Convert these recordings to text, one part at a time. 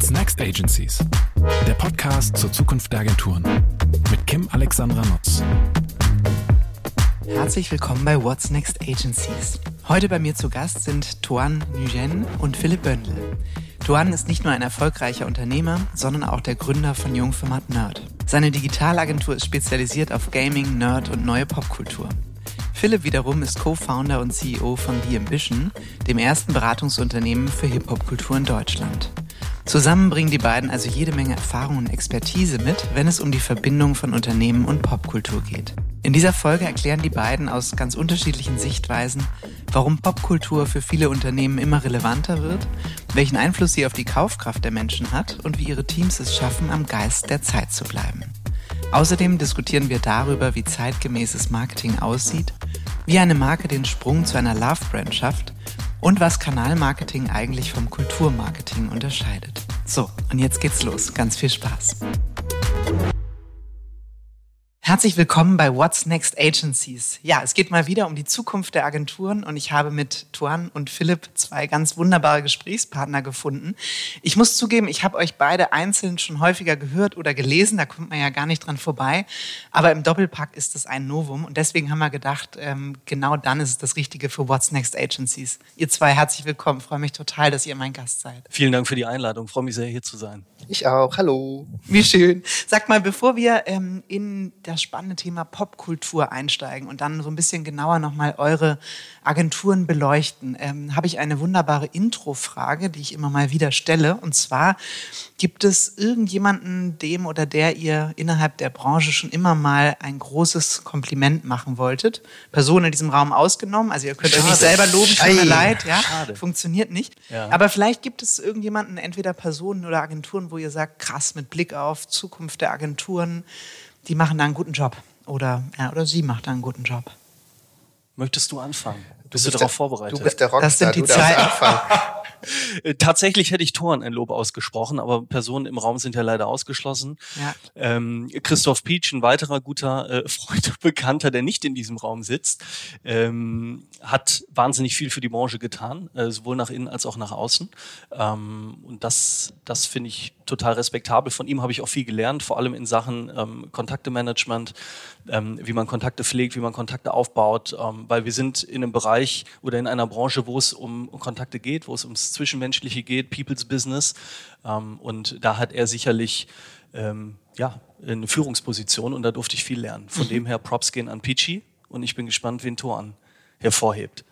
What's Next Agencies? Der Podcast zur Zukunft der Agenturen mit Kim Alexandra Nutz. Herzlich willkommen bei What's Next Agencies. Heute bei mir zu Gast sind Tuan Nguyen und Philipp Böndel. Tuan ist nicht nur ein erfolgreicher Unternehmer, sondern auch der Gründer von Jungformat Nerd. Seine Digitalagentur ist spezialisiert auf Gaming, Nerd und neue Popkultur. Philipp wiederum ist Co-Founder und CEO von The Ambition, dem ersten Beratungsunternehmen für Hip-Hop-Kultur in Deutschland. Zusammen bringen die beiden also jede Menge Erfahrung und Expertise mit, wenn es um die Verbindung von Unternehmen und Popkultur geht. In dieser Folge erklären die beiden aus ganz unterschiedlichen Sichtweisen, warum Popkultur für viele Unternehmen immer relevanter wird, welchen Einfluss sie auf die Kaufkraft der Menschen hat und wie ihre Teams es schaffen, am Geist der Zeit zu bleiben. Außerdem diskutieren wir darüber, wie zeitgemäßes Marketing aussieht, wie eine Marke den Sprung zu einer Love-Brand schafft und was Kanalmarketing eigentlich vom Kulturmarketing unterscheidet. So, und jetzt geht's los. Ganz viel Spaß. Herzlich willkommen bei What's Next Agencies. Ja, es geht mal wieder um die Zukunft der Agenturen und ich habe mit Tuan und Philipp zwei ganz wunderbare Gesprächspartner gefunden. Ich muss zugeben, ich habe euch beide einzeln schon häufiger gehört oder gelesen, da kommt man ja gar nicht dran vorbei. Aber im Doppelpack ist es ein Novum und deswegen haben wir gedacht, ähm, genau dann ist es das Richtige für What's Next Agencies. Ihr zwei, herzlich willkommen. freue mich total, dass ihr mein Gast seid. Vielen Dank für die Einladung. freue mich sehr, hier zu sein. Ich auch. Hallo. Wie schön. Sag mal, bevor wir ähm, in das das spannende Thema Popkultur einsteigen und dann so ein bisschen genauer nochmal eure Agenturen beleuchten, ähm, habe ich eine wunderbare Intro-Frage, die ich immer mal wieder stelle. Und zwar, gibt es irgendjemanden, dem oder der ihr innerhalb der Branche schon immer mal ein großes Kompliment machen wolltet? Personen in diesem Raum ausgenommen. Also ihr könnt Schade. euch nicht selber loben, tut mir leid. Ja? Schade. Funktioniert nicht. Ja. Aber vielleicht gibt es irgendjemanden, entweder Personen oder Agenturen, wo ihr sagt, krass, mit Blick auf Zukunft der Agenturen, die machen da einen guten Job. Oder, ja, oder sie macht da einen guten Job. Möchtest du anfangen? Bist du, du darauf der, vorbereitet? Du bist der Rockstar, das sind die Zeiten. Äh, tatsächlich hätte ich Toren ein Lob ausgesprochen, aber Personen im Raum sind ja leider ausgeschlossen. Ja. Ähm, Christoph Pietsch, ein weiterer guter äh, Freund und Bekannter, der nicht in diesem Raum sitzt, ähm, hat wahnsinnig viel für die Branche getan, äh, sowohl nach innen als auch nach außen. Ähm, und das, das finde ich total respektabel. Von ihm habe ich auch viel gelernt, vor allem in Sachen ähm, Kontaktemanagement, ähm, wie man Kontakte pflegt, wie man Kontakte aufbaut, ähm, weil wir sind in einem Bereich oder in einer Branche, wo es um, um Kontakte geht, wo es ums Zwischenmenschliche geht, People's Business. Ähm, und da hat er sicherlich ähm, ja, eine Führungsposition und da durfte ich viel lernen. Von mhm. dem her Props gehen an Peachy und ich bin gespannt, wen Toran hervorhebt.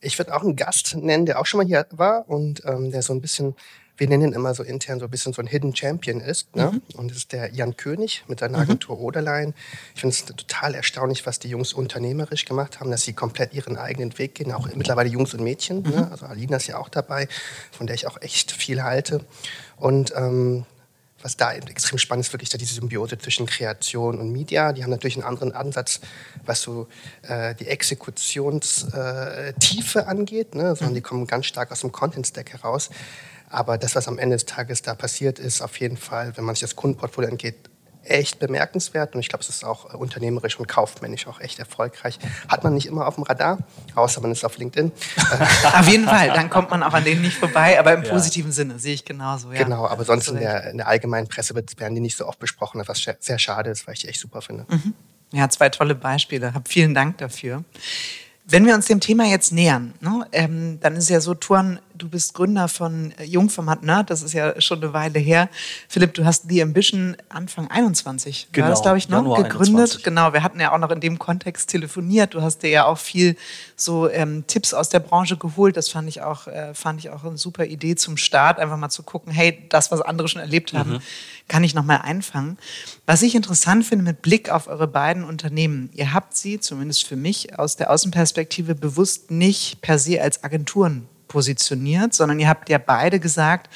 Ich würde auch einen Gast nennen, der auch schon mal hier war und ähm, der so ein bisschen wir nennen ihn immer so intern so ein bisschen so ein Hidden Champion ist. Ne? Mhm. Und das ist der Jan König mit seiner. Agentur mhm. Oderlein. Ich finde es total erstaunlich, was die Jungs unternehmerisch gemacht haben, dass sie komplett ihren eigenen Weg gehen. Auch mittlerweile Jungs und Mädchen. Mhm. Ne? Also Alina ist ja auch dabei, von der ich auch echt viel halte. Und ähm, was da extrem spannend ist, wirklich diese Symbiose zwischen Kreation und Media. Die haben natürlich einen anderen Ansatz, was so äh, die Exekutionstiefe angeht, ne? sondern mhm. die kommen ganz stark aus dem Content-Stack heraus. Aber das, was am Ende des Tages da passiert, ist auf jeden Fall, wenn man sich das Kundenportfolio angeht, echt bemerkenswert und ich glaube, es ist auch äh, unternehmerisch und kaufmännisch auch echt erfolgreich. Hat man nicht immer auf dem Radar, außer man ist auf LinkedIn. auf jeden Fall, dann kommt man auch an denen nicht vorbei, aber im ja. positiven Sinne sehe ich genauso. Ja. Genau, aber sonst in der, in der, allgemeinen Presse werden die nicht so oft besprochen, was sehr schade ist, weil ich die echt super finde. Mhm. Ja, zwei tolle Beispiele. Hab vielen Dank dafür. Wenn wir uns dem Thema jetzt nähern, ne, ähm, dann ist ja so, Tuan, du bist Gründer von äh, Jungformat Nerd, das ist ja schon eine Weile her. Philipp, du hast The Ambition Anfang 21, genau, war das, glaube ich, noch, Januar gegründet. 21. Genau, wir hatten ja auch noch in dem Kontext telefoniert. Du hast dir ja auch viel so ähm, Tipps aus der Branche geholt. Das fand ich, auch, äh, fand ich auch eine super Idee zum Start, einfach mal zu gucken, hey, das, was andere schon erlebt haben, mhm. kann ich noch mal einfangen. Was ich interessant finde mit Blick auf eure beiden Unternehmen, ihr habt sie, zumindest für mich, aus der Außenperspektive bewusst nicht per se als Agenturen positioniert, sondern ihr habt ja beide gesagt,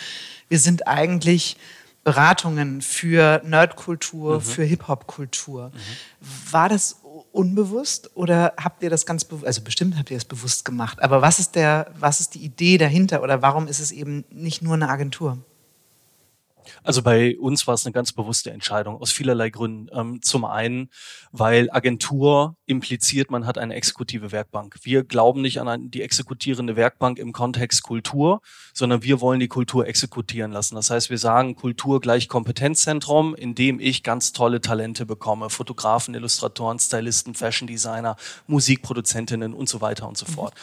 wir sind eigentlich Beratungen für Nerdkultur, mhm. für Hip-Hop-Kultur. Mhm. War das unbewusst oder habt ihr das ganz bewusst, also bestimmt habt ihr das bewusst gemacht, aber was ist, der, was ist die Idee dahinter oder warum ist es eben nicht nur eine Agentur? Also bei uns war es eine ganz bewusste Entscheidung aus vielerlei Gründen. Ähm, zum einen, weil Agentur impliziert, man hat eine exekutive Werkbank. Wir glauben nicht an die exekutierende Werkbank im Kontext Kultur, sondern wir wollen die Kultur exekutieren lassen. Das heißt, wir sagen Kultur gleich Kompetenzzentrum, in dem ich ganz tolle Talente bekomme. Fotografen, Illustratoren, Stylisten, Fashion Designer, Musikproduzentinnen und so weiter und so fort.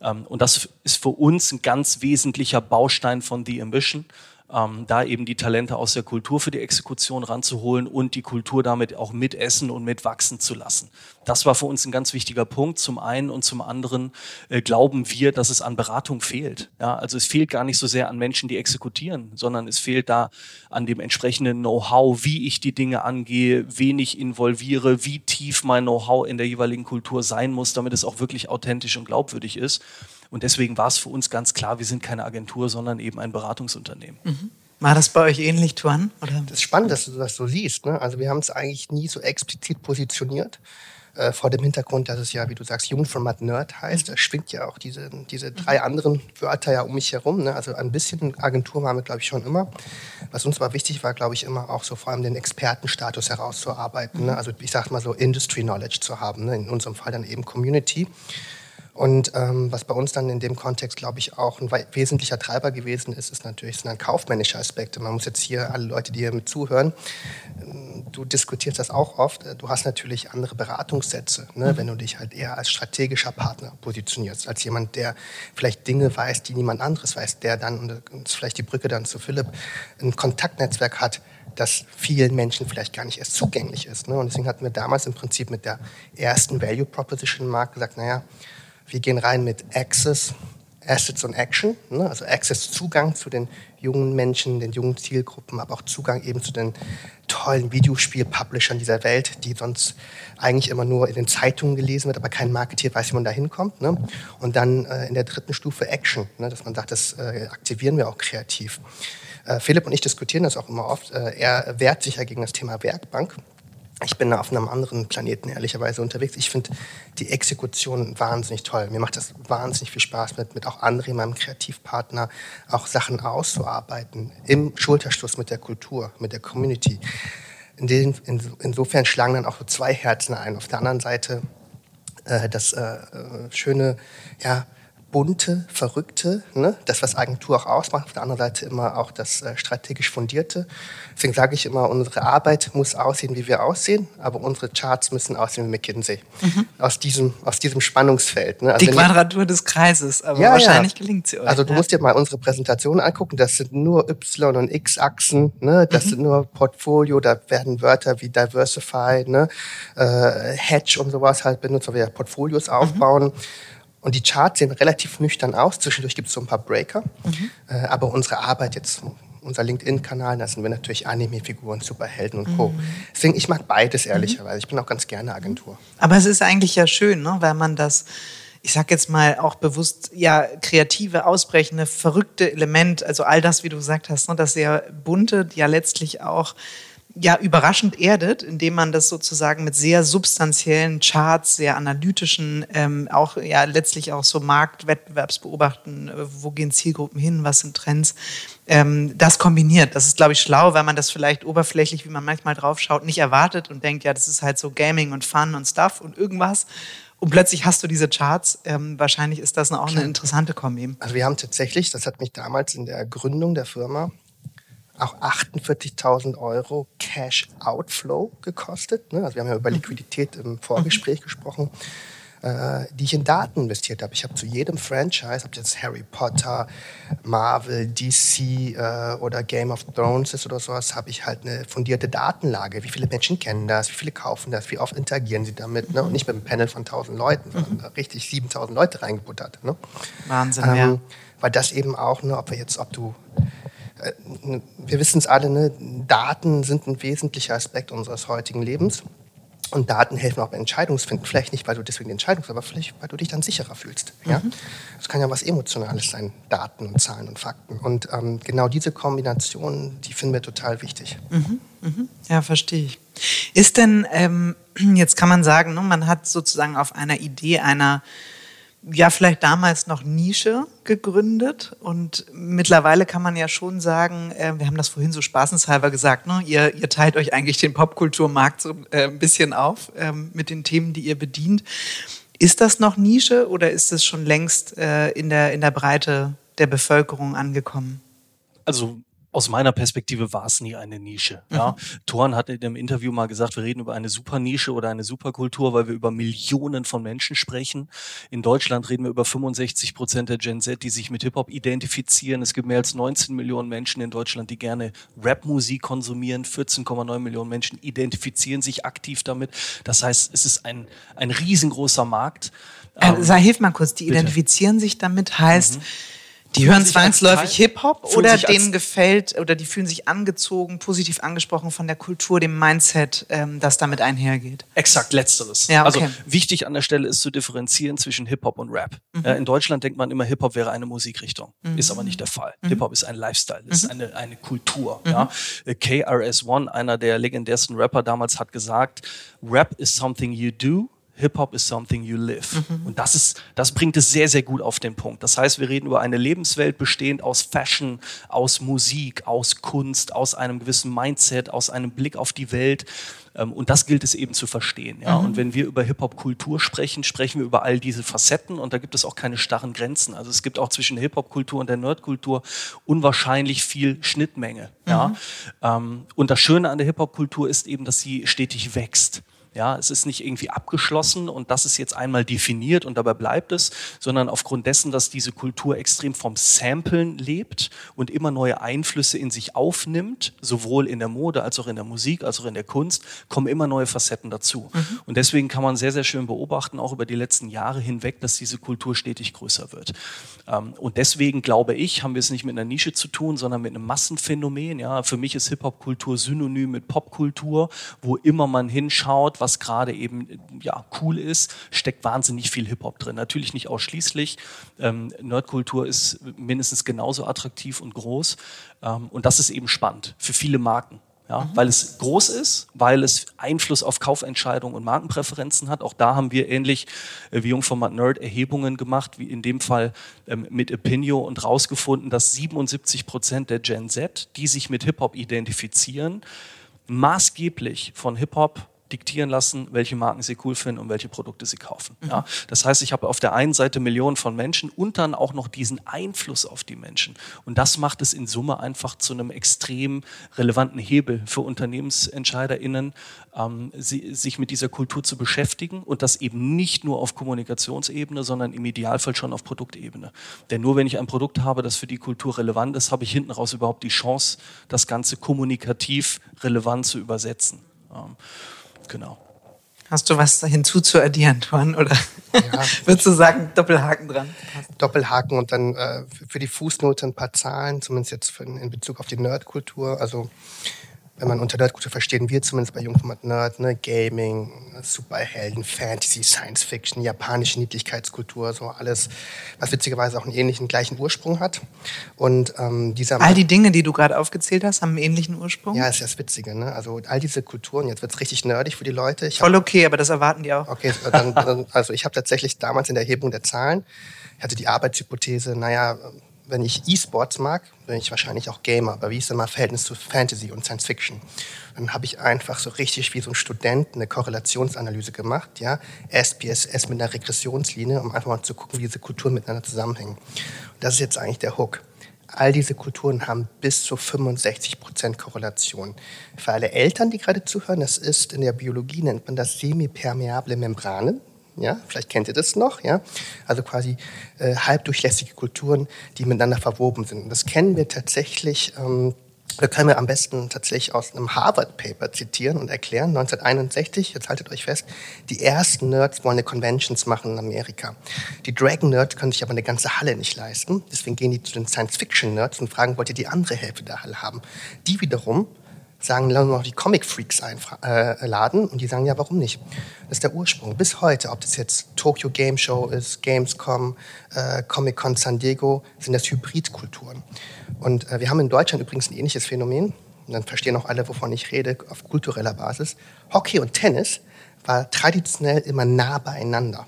Mhm. und das ist für uns ein ganz wesentlicher Baustein von The Ambition ähm, da eben die Talente aus der Kultur für die Exekution ranzuholen und die Kultur damit auch mitessen und mitwachsen zu lassen. Das war für uns ein ganz wichtiger Punkt. Zum einen und zum anderen äh, glauben wir, dass es an Beratung fehlt. Ja, also es fehlt gar nicht so sehr an Menschen, die exekutieren, sondern es fehlt da an dem entsprechenden Know-how, wie ich die Dinge angehe, wen ich involviere, wie tief mein Know-how in der jeweiligen Kultur sein muss, damit es auch wirklich authentisch und glaubwürdig ist. Und deswegen war es für uns ganz klar, wir sind keine Agentur, sondern eben ein Beratungsunternehmen. Mhm. War das bei euch ähnlich, Tuan? Oder? Das ist spannend, dass du das so siehst. Ne? Also wir haben es eigentlich nie so explizit positioniert. Äh, vor dem Hintergrund, dass es ja, wie du sagst, Jugendformat Nerd heißt. Da schwingt ja auch diese, diese drei anderen Wörter ja um mich herum. Ne? Also ein bisschen Agentur waren wir, glaube ich, schon immer. Was uns aber wichtig war, glaube ich, immer auch so vor allem den Expertenstatus herauszuarbeiten. Ne? Also ich sage mal so Industry Knowledge zu haben. Ne? In unserem Fall dann eben Community. Und ähm, was bei uns dann in dem Kontext, glaube ich, auch ein wesentlicher Treiber gewesen ist, ist natürlich sind dann kaufmännische Aspekte. Man muss jetzt hier alle Leute, die hier mit zuhören, ähm, du diskutierst das auch oft. Du hast natürlich andere Beratungssätze, ne, mhm. wenn du dich halt eher als strategischer Partner positionierst, als jemand, der vielleicht Dinge weiß, die niemand anderes weiß, der dann, und das ist vielleicht die Brücke dann zu Philipp, ein Kontaktnetzwerk hat, das vielen Menschen vielleicht gar nicht erst zugänglich ist. Ne? Und deswegen hatten wir damals im Prinzip mit der ersten Value Proposition Markt gesagt, naja, wir gehen rein mit Access, Assets und Action, ne? also Access Zugang zu den jungen Menschen, den jungen Zielgruppen, aber auch Zugang eben zu den tollen Videospiel-Publishern dieser Welt, die sonst eigentlich immer nur in den Zeitungen gelesen wird, aber kein Marketeer weiß, wie man da hinkommt. Ne? Und dann äh, in der dritten Stufe Action, ne? dass man sagt, das äh, aktivieren wir auch kreativ. Äh, Philipp und ich diskutieren das auch immer oft. Äh, er wehrt sich ja gegen das Thema Werkbank ich bin auf einem anderen Planeten ehrlicherweise unterwegs. Ich finde die Exekution wahnsinnig toll. Mir macht das wahnsinnig viel Spaß, mit, mit auch André, meinem Kreativpartner, auch Sachen auszuarbeiten. Im Schulterschluss mit der Kultur, mit der Community. In den, in, insofern schlagen dann auch so zwei Herzen ein. Auf der anderen Seite äh, das äh, äh schöne, ja, bunte, verrückte, ne? das, was Agentur auch ausmacht, auf der anderen Seite immer auch das äh, strategisch fundierte. Deswegen sage ich immer, unsere Arbeit muss aussehen, wie wir aussehen, aber unsere Charts müssen aussehen wie McKinsey. Mhm. Aus, diesem, aus diesem Spannungsfeld. Ne? Also Die Quadratur ich, des Kreises, aber ja, wahrscheinlich ja. gelingt sie euch. Also du ja. musst dir mal unsere Präsentation angucken, das sind nur Y- und X-Achsen, ne? das mhm. sind nur Portfolio, da werden Wörter wie Diversify, ne? äh, Hedge und sowas halt benutzt, weil wir Portfolios mhm. aufbauen. Mhm. Und die Charts sehen relativ nüchtern aus. Zwischendurch gibt es so ein paar Breaker. Mhm. Äh, aber unsere Arbeit jetzt, unser LinkedIn-Kanal, da sind wir natürlich Anime-Figuren, Superhelden und Co. Mhm. Deswegen, ich mag beides ehrlicherweise. Ich bin auch ganz gerne Agentur. Aber es ist eigentlich ja schön, ne? weil man das ich sag jetzt mal auch bewusst, ja, kreative, ausbrechende, verrückte Element, also all das, wie du gesagt hast, ne, das sehr bunte, ja letztlich auch ja überraschend erdet, indem man das sozusagen mit sehr substanziellen Charts, sehr analytischen, ähm, auch ja letztlich auch so Marktwettbewerbsbeobachten, äh, wo gehen Zielgruppen hin, was sind Trends, ähm, das kombiniert. Das ist, glaube ich, schlau, weil man das vielleicht oberflächlich, wie man manchmal drauf schaut, nicht erwartet und denkt, ja, das ist halt so Gaming und Fun und Stuff und irgendwas. Und plötzlich hast du diese Charts. Ähm, wahrscheinlich ist das auch eine interessante Kombi. Also wir haben tatsächlich, das hat mich damals in der Gründung der Firma auch 48.000 Euro Cash Outflow gekostet. Ne? Also wir haben ja über mhm. Liquidität im Vorgespräch mhm. gesprochen, äh, die ich in Daten investiert habe. Ich habe zu jedem Franchise, ob jetzt Harry Potter, Marvel, DC äh, oder Game of Thrones ist oder sowas, habe ich halt eine fundierte Datenlage. Wie viele Menschen kennen das? Wie viele kaufen das? Wie oft interagieren sie damit? Ne? Und nicht mit einem Panel von 1.000 Leuten, sondern mhm. richtig 7.000 Leute reingebuttert. Ne? Wahnsinn, ähm, ja. Weil das eben auch, ne, ob wir jetzt, ob du wir wissen es alle, ne? Daten sind ein wesentlicher Aspekt unseres heutigen Lebens. Und Daten helfen auch bei Entscheidungsfinden. Vielleicht nicht, weil du deswegen die Entscheidung, aber vielleicht, weil du dich dann sicherer fühlst. Ja? Mhm. Das kann ja was Emotionales sein, Daten und Zahlen und Fakten. Und ähm, genau diese Kombination, die finden wir total wichtig. Mhm. Mhm. Ja, verstehe ich. Ist denn, ähm, jetzt kann man sagen, ne, man hat sozusagen auf einer Idee einer ja vielleicht damals noch Nische gegründet und mittlerweile kann man ja schon sagen, äh, wir haben das vorhin so spaßenshalber gesagt, ne? ihr, ihr teilt euch eigentlich den Popkulturmarkt so äh, ein bisschen auf äh, mit den Themen, die ihr bedient. Ist das noch Nische oder ist es schon längst äh, in, der, in der Breite der Bevölkerung angekommen? Also aus meiner Perspektive war es nie eine Nische. Mhm. Ja. Thorn hat in dem Interview mal gesagt, wir reden über eine Supernische oder eine Superkultur, weil wir über Millionen von Menschen sprechen. In Deutschland reden wir über 65 Prozent der Gen Z, die sich mit Hip-Hop identifizieren. Es gibt mehr als 19 Millionen Menschen in Deutschland, die gerne Rap-Musik konsumieren. 14,9 Millionen Menschen identifizieren sich aktiv damit. Das heißt, es ist ein, ein riesengroßer Markt. Äh, ähm, hilf mal kurz, die bitte. identifizieren sich damit heißt, mhm die hören zwangsläufig Hip-Hop oder denen gefällt oder die fühlen sich angezogen, positiv angesprochen von der Kultur, dem Mindset, ähm, das damit einhergeht. Exakt, letzteres. Ja, okay. Also wichtig an der Stelle ist zu differenzieren zwischen Hip-Hop und Rap. Mhm. Äh, in Deutschland denkt man immer, Hip-Hop wäre eine Musikrichtung. Mhm. Ist aber nicht der Fall. Mhm. Hip-Hop ist ein Lifestyle, ist mhm. eine, eine Kultur. Mhm. Ja? Äh, KRS-One, einer der legendärsten Rapper damals, hat gesagt, Rap is something you do Hip-Hop is something you live. Mhm. Und das ist, das bringt es sehr, sehr gut auf den Punkt. Das heißt, wir reden über eine Lebenswelt bestehend aus Fashion, aus Musik, aus Kunst, aus einem gewissen Mindset, aus einem Blick auf die Welt. Ähm, und das gilt es eben zu verstehen. Ja? Mhm. Und wenn wir über Hip-Hop-Kultur sprechen, sprechen wir über all diese Facetten und da gibt es auch keine starren Grenzen. Also es gibt auch zwischen Hip-Hop-Kultur und der Nerd-Kultur unwahrscheinlich viel Schnittmenge. Mhm. Ja? Ähm, und das Schöne an der Hip-Hop-Kultur ist eben, dass sie stetig wächst. Ja, es ist nicht irgendwie abgeschlossen und das ist jetzt einmal definiert und dabei bleibt es, sondern aufgrund dessen, dass diese Kultur extrem vom Samplen lebt und immer neue Einflüsse in sich aufnimmt, sowohl in der Mode als auch in der Musik, als auch in der Kunst, kommen immer neue Facetten dazu. Mhm. Und deswegen kann man sehr, sehr schön beobachten, auch über die letzten Jahre hinweg, dass diese Kultur stetig größer wird. Ähm, und deswegen glaube ich, haben wir es nicht mit einer Nische zu tun, sondern mit einem Massenphänomen. Ja, für mich ist Hip-Hop-Kultur synonym mit Popkultur, wo immer man hinschaut, was gerade eben ja, cool ist, steckt wahnsinnig viel Hip-Hop drin. Natürlich nicht ausschließlich. Ähm, Nerdkultur ist mindestens genauso attraktiv und groß. Ähm, und das ist eben spannend für viele Marken. Ja, mhm. Weil es groß ist, weil es Einfluss auf Kaufentscheidungen und Markenpräferenzen hat. Auch da haben wir ähnlich äh, wie Jungformat Nerd Erhebungen gemacht, wie in dem Fall ähm, mit Opinio und rausgefunden, dass 77 Prozent der Gen Z, die sich mit Hip-Hop identifizieren, maßgeblich von Hip-Hop diktieren lassen, welche Marken sie cool finden und welche Produkte sie kaufen. Mhm. Ja, das heißt, ich habe auf der einen Seite Millionen von Menschen und dann auch noch diesen Einfluss auf die Menschen. Und das macht es in Summe einfach zu einem extrem relevanten Hebel für UnternehmensentscheiderInnen, ähm, sie, sich mit dieser Kultur zu beschäftigen und das eben nicht nur auf Kommunikationsebene, sondern im Idealfall schon auf Produktebene. Denn nur wenn ich ein Produkt habe, das für die Kultur relevant ist, habe ich hinten raus überhaupt die Chance, das Ganze kommunikativ relevant zu übersetzen. Ähm, Genau. Hast du was hinzuzuaddieren, Tuan? Oder ja. würdest du sagen, Doppelhaken dran? Doppelhaken und dann äh, für die Fußnote ein paar Zahlen, zumindest jetzt für, in Bezug auf die Nerdkultur. Also wenn man unter Nerdkultur verstehen wir zumindest bei Jungformat Nerd, ne, Gaming, Superhelden, Fantasy, Science Fiction, japanische Niedlichkeitskultur, so alles, was witzigerweise auch einen ähnlichen, gleichen Ursprung hat. Und ähm, dieser all die Dinge, die du gerade aufgezählt hast, haben einen ähnlichen Ursprung? Ja, ist das Witzige. Ne? Also all diese Kulturen, jetzt wird es richtig nerdig für die Leute. Ich Voll okay, aber das erwarten die auch. Okay, dann, also ich habe tatsächlich damals in der Erhebung der Zahlen, ich hatte die Arbeitshypothese, naja, wenn ich E-Sports mag, bin ich wahrscheinlich auch Gamer. Aber wie ist denn mein Verhältnis zu Fantasy und Science Fiction? Dann habe ich einfach so richtig wie so ein Student eine Korrelationsanalyse gemacht, ja, SPSS mit einer Regressionslinie, um einfach mal zu gucken, wie diese Kulturen miteinander zusammenhängen. Und das ist jetzt eigentlich der Hook. All diese Kulturen haben bis zu 65 Prozent Korrelation. Für alle Eltern, die gerade zuhören, das ist in der Biologie nennt man das semipermeable Membranen. Ja, vielleicht kennt ihr das noch. Ja, also quasi äh, halbdurchlässige Kulturen, die miteinander verwoben sind. Und das kennen wir tatsächlich. Ähm, da können wir am besten tatsächlich aus einem Harvard-Paper zitieren und erklären. 1961, jetzt haltet euch fest, die ersten Nerds wollen eine Conventions machen in Amerika. Die Dragon-Nerds können sich aber eine ganze Halle nicht leisten. Deswegen gehen die zu den Science-Fiction-Nerds und fragen, wollt ihr die andere Hälfte der Halle haben? Die wiederum sagen, lassen wir noch die Comic-Freaks einladen. Äh, und die sagen, ja, warum nicht? Das ist der Ursprung. Bis heute, ob das jetzt Tokyo Game Show ist, Gamescom, äh, Comic-Con San Diego, sind das Hybridkulturen. Und äh, wir haben in Deutschland übrigens ein ähnliches Phänomen. Und dann verstehen auch alle, wovon ich rede, auf kultureller Basis. Hockey und Tennis war traditionell immer nah beieinander.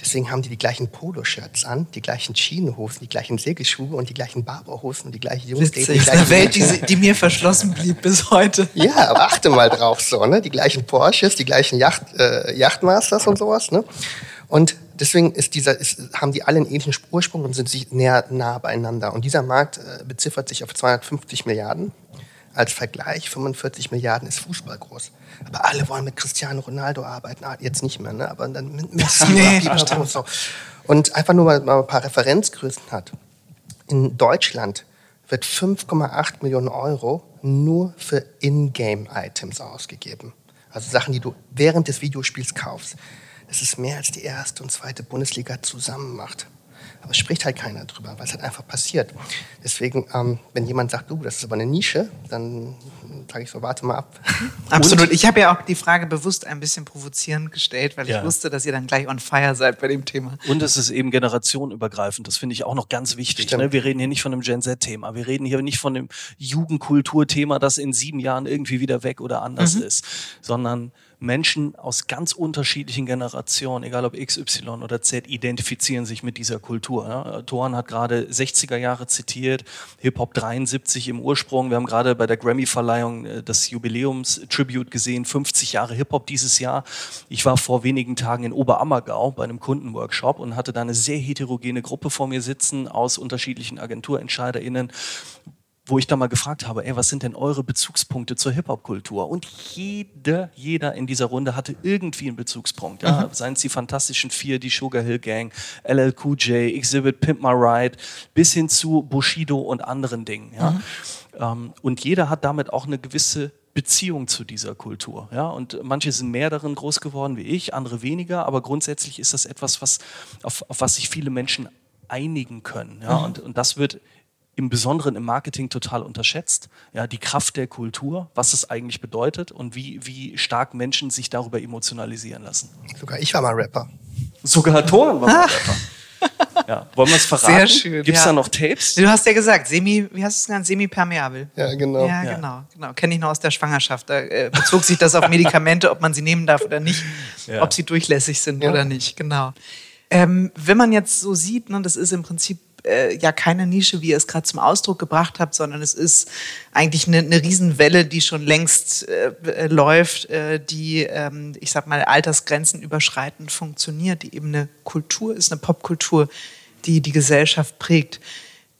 Deswegen haben die die gleichen Poloshirts an, die gleichen Schienenhosen, die gleichen Segelschuhe und die gleichen Barberhosen und die gleichen Jungs. Die eine Welt, die, die, mir verschlossen blieb bis heute. Ja, aber achte mal drauf so, ne? Die gleichen Porsches, die gleichen Yacht, äh, Yachtmasters und sowas, ne? Und deswegen ist dieser, ist, haben die alle einen ähnlichen Ursprung und sind sich näher nah beieinander. Und dieser Markt äh, beziffert sich auf 250 Milliarden. Als Vergleich, 45 Milliarden ist Fußball groß. Aber alle wollen mit Cristiano Ronaldo arbeiten. Ah, jetzt nicht mehr, ne? aber dann mit Messi. nee, und, so. und einfach nur mal, mal ein paar Referenzgrößen hat. In Deutschland wird 5,8 Millionen Euro nur für Ingame-Items ausgegeben. Also Sachen, die du während des Videospiels kaufst. Das ist mehr als die erste und zweite Bundesliga zusammen macht. Aber es spricht halt keiner drüber, weil es halt einfach passiert. Deswegen, ähm, wenn jemand sagt, du, das ist aber eine Nische, dann sage ich so, warte mal ab. Absolut. Und ich habe ja auch die Frage bewusst ein bisschen provozierend gestellt, weil ja. ich wusste, dass ihr dann gleich on fire seid bei dem Thema. Und es ist eben generationenübergreifend. Das finde ich auch noch ganz wichtig. Ne? Wir reden hier nicht von einem Gen Z-Thema. Wir reden hier nicht von dem Jugendkultur-Thema, das in sieben Jahren irgendwie wieder weg oder anders mhm. ist, sondern Menschen aus ganz unterschiedlichen Generationen, egal ob X, Y oder Z, identifizieren sich mit dieser Kultur. Ja. Thorn hat gerade 60er Jahre zitiert, Hip-Hop 73 im Ursprung. Wir haben gerade bei der Grammy-Verleihung äh, das Jubiläums-Tribute gesehen, 50 Jahre Hip-Hop dieses Jahr. Ich war vor wenigen Tagen in Oberammergau bei einem Kundenworkshop und hatte da eine sehr heterogene Gruppe vor mir sitzen aus unterschiedlichen AgenturentscheiderInnen, wo ich da mal gefragt habe, ey, was sind denn eure Bezugspunkte zur Hip-Hop-Kultur? Und jeder, jeder in dieser Runde hatte irgendwie einen Bezugspunkt. Ja? Mhm. Seien es die Fantastischen Vier, die Sugar Hill Gang, LL Cool J, Exhibit, Pimp My Ride, bis hin zu Bushido und anderen Dingen. Ja? Mhm. Ähm, und jeder hat damit auch eine gewisse Beziehung zu dieser Kultur. Ja? Und manche sind mehr darin groß geworden wie ich, andere weniger, aber grundsätzlich ist das etwas, was, auf, auf was sich viele Menschen einigen können. Ja? Mhm. Und, und das wird im Besonderen im Marketing total unterschätzt. Ja, die Kraft der Kultur, was es eigentlich bedeutet und wie, wie stark Menschen sich darüber emotionalisieren lassen. Sogar ich war mal Rapper. Sogar Thor war mal Rapper. Ja, wollen wir es verraten? Sehr schön. Gibt es ja. da noch Tapes? Du hast ja gesagt, semi, wie hast du es genannt? Semi-permeabel. Ja, genau. Ja, ja. genau. genau. Kenne ich noch aus der Schwangerschaft. Da äh, bezog sich das auf Medikamente, ob man sie nehmen darf oder nicht, ja. ob sie durchlässig sind oder nicht. Genau. Ähm, wenn man jetzt so sieht, ne, das ist im Prinzip äh, ja keine Nische, wie ihr es gerade zum Ausdruck gebracht habt, sondern es ist eigentlich eine, eine Riesenwelle, die schon längst äh, läuft, äh, die, ähm, ich sag mal, Altersgrenzen überschreitend funktioniert, die eben eine Kultur ist, eine Popkultur, die die Gesellschaft prägt.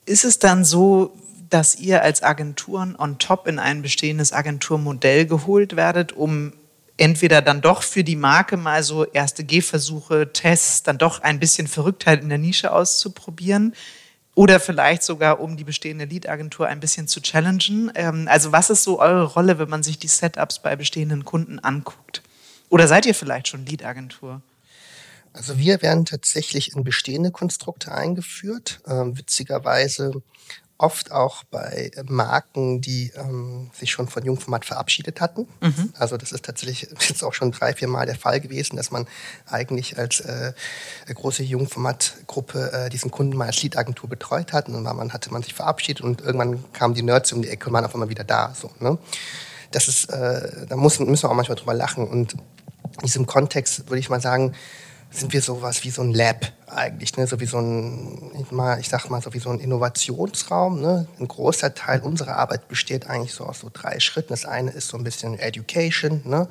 Ist es dann so, dass ihr als Agenturen on top in ein bestehendes Agenturmodell geholt werdet, um entweder dann doch für die Marke mal so erste Gehversuche, Tests, dann doch ein bisschen Verrücktheit in der Nische auszuprobieren oder vielleicht sogar, um die bestehende Lead-Agentur ein bisschen zu challengen. Ähm, also was ist so eure Rolle, wenn man sich die Setups bei bestehenden Kunden anguckt? Oder seid ihr vielleicht schon Lead-Agentur? Also wir werden tatsächlich in bestehende Konstrukte eingeführt. Ähm, witzigerweise oft auch bei Marken, die ähm, sich schon von Jungformat verabschiedet hatten. Mhm. Also das ist tatsächlich jetzt auch schon drei, vier Mal der Fall gewesen, dass man eigentlich als äh, große Jungformatgruppe äh, diesen Kunden mal als Lead-Agentur betreut hat. Und dann war man, hatte man sich verabschiedet und irgendwann kamen die Nerds um die Ecke und waren auf einmal wieder da. So, ne? Das ist, äh, da muss, müssen wir auch manchmal drüber lachen. Und in diesem Kontext würde ich mal sagen, sind wir sowas wie so ein Lab eigentlich, ne? so wie so ein, ich, sag mal, so wie so ein Innovationsraum. Ne? Ein großer Teil unserer Arbeit besteht eigentlich so aus so drei Schritten. Das eine ist so ein bisschen Education. Ne?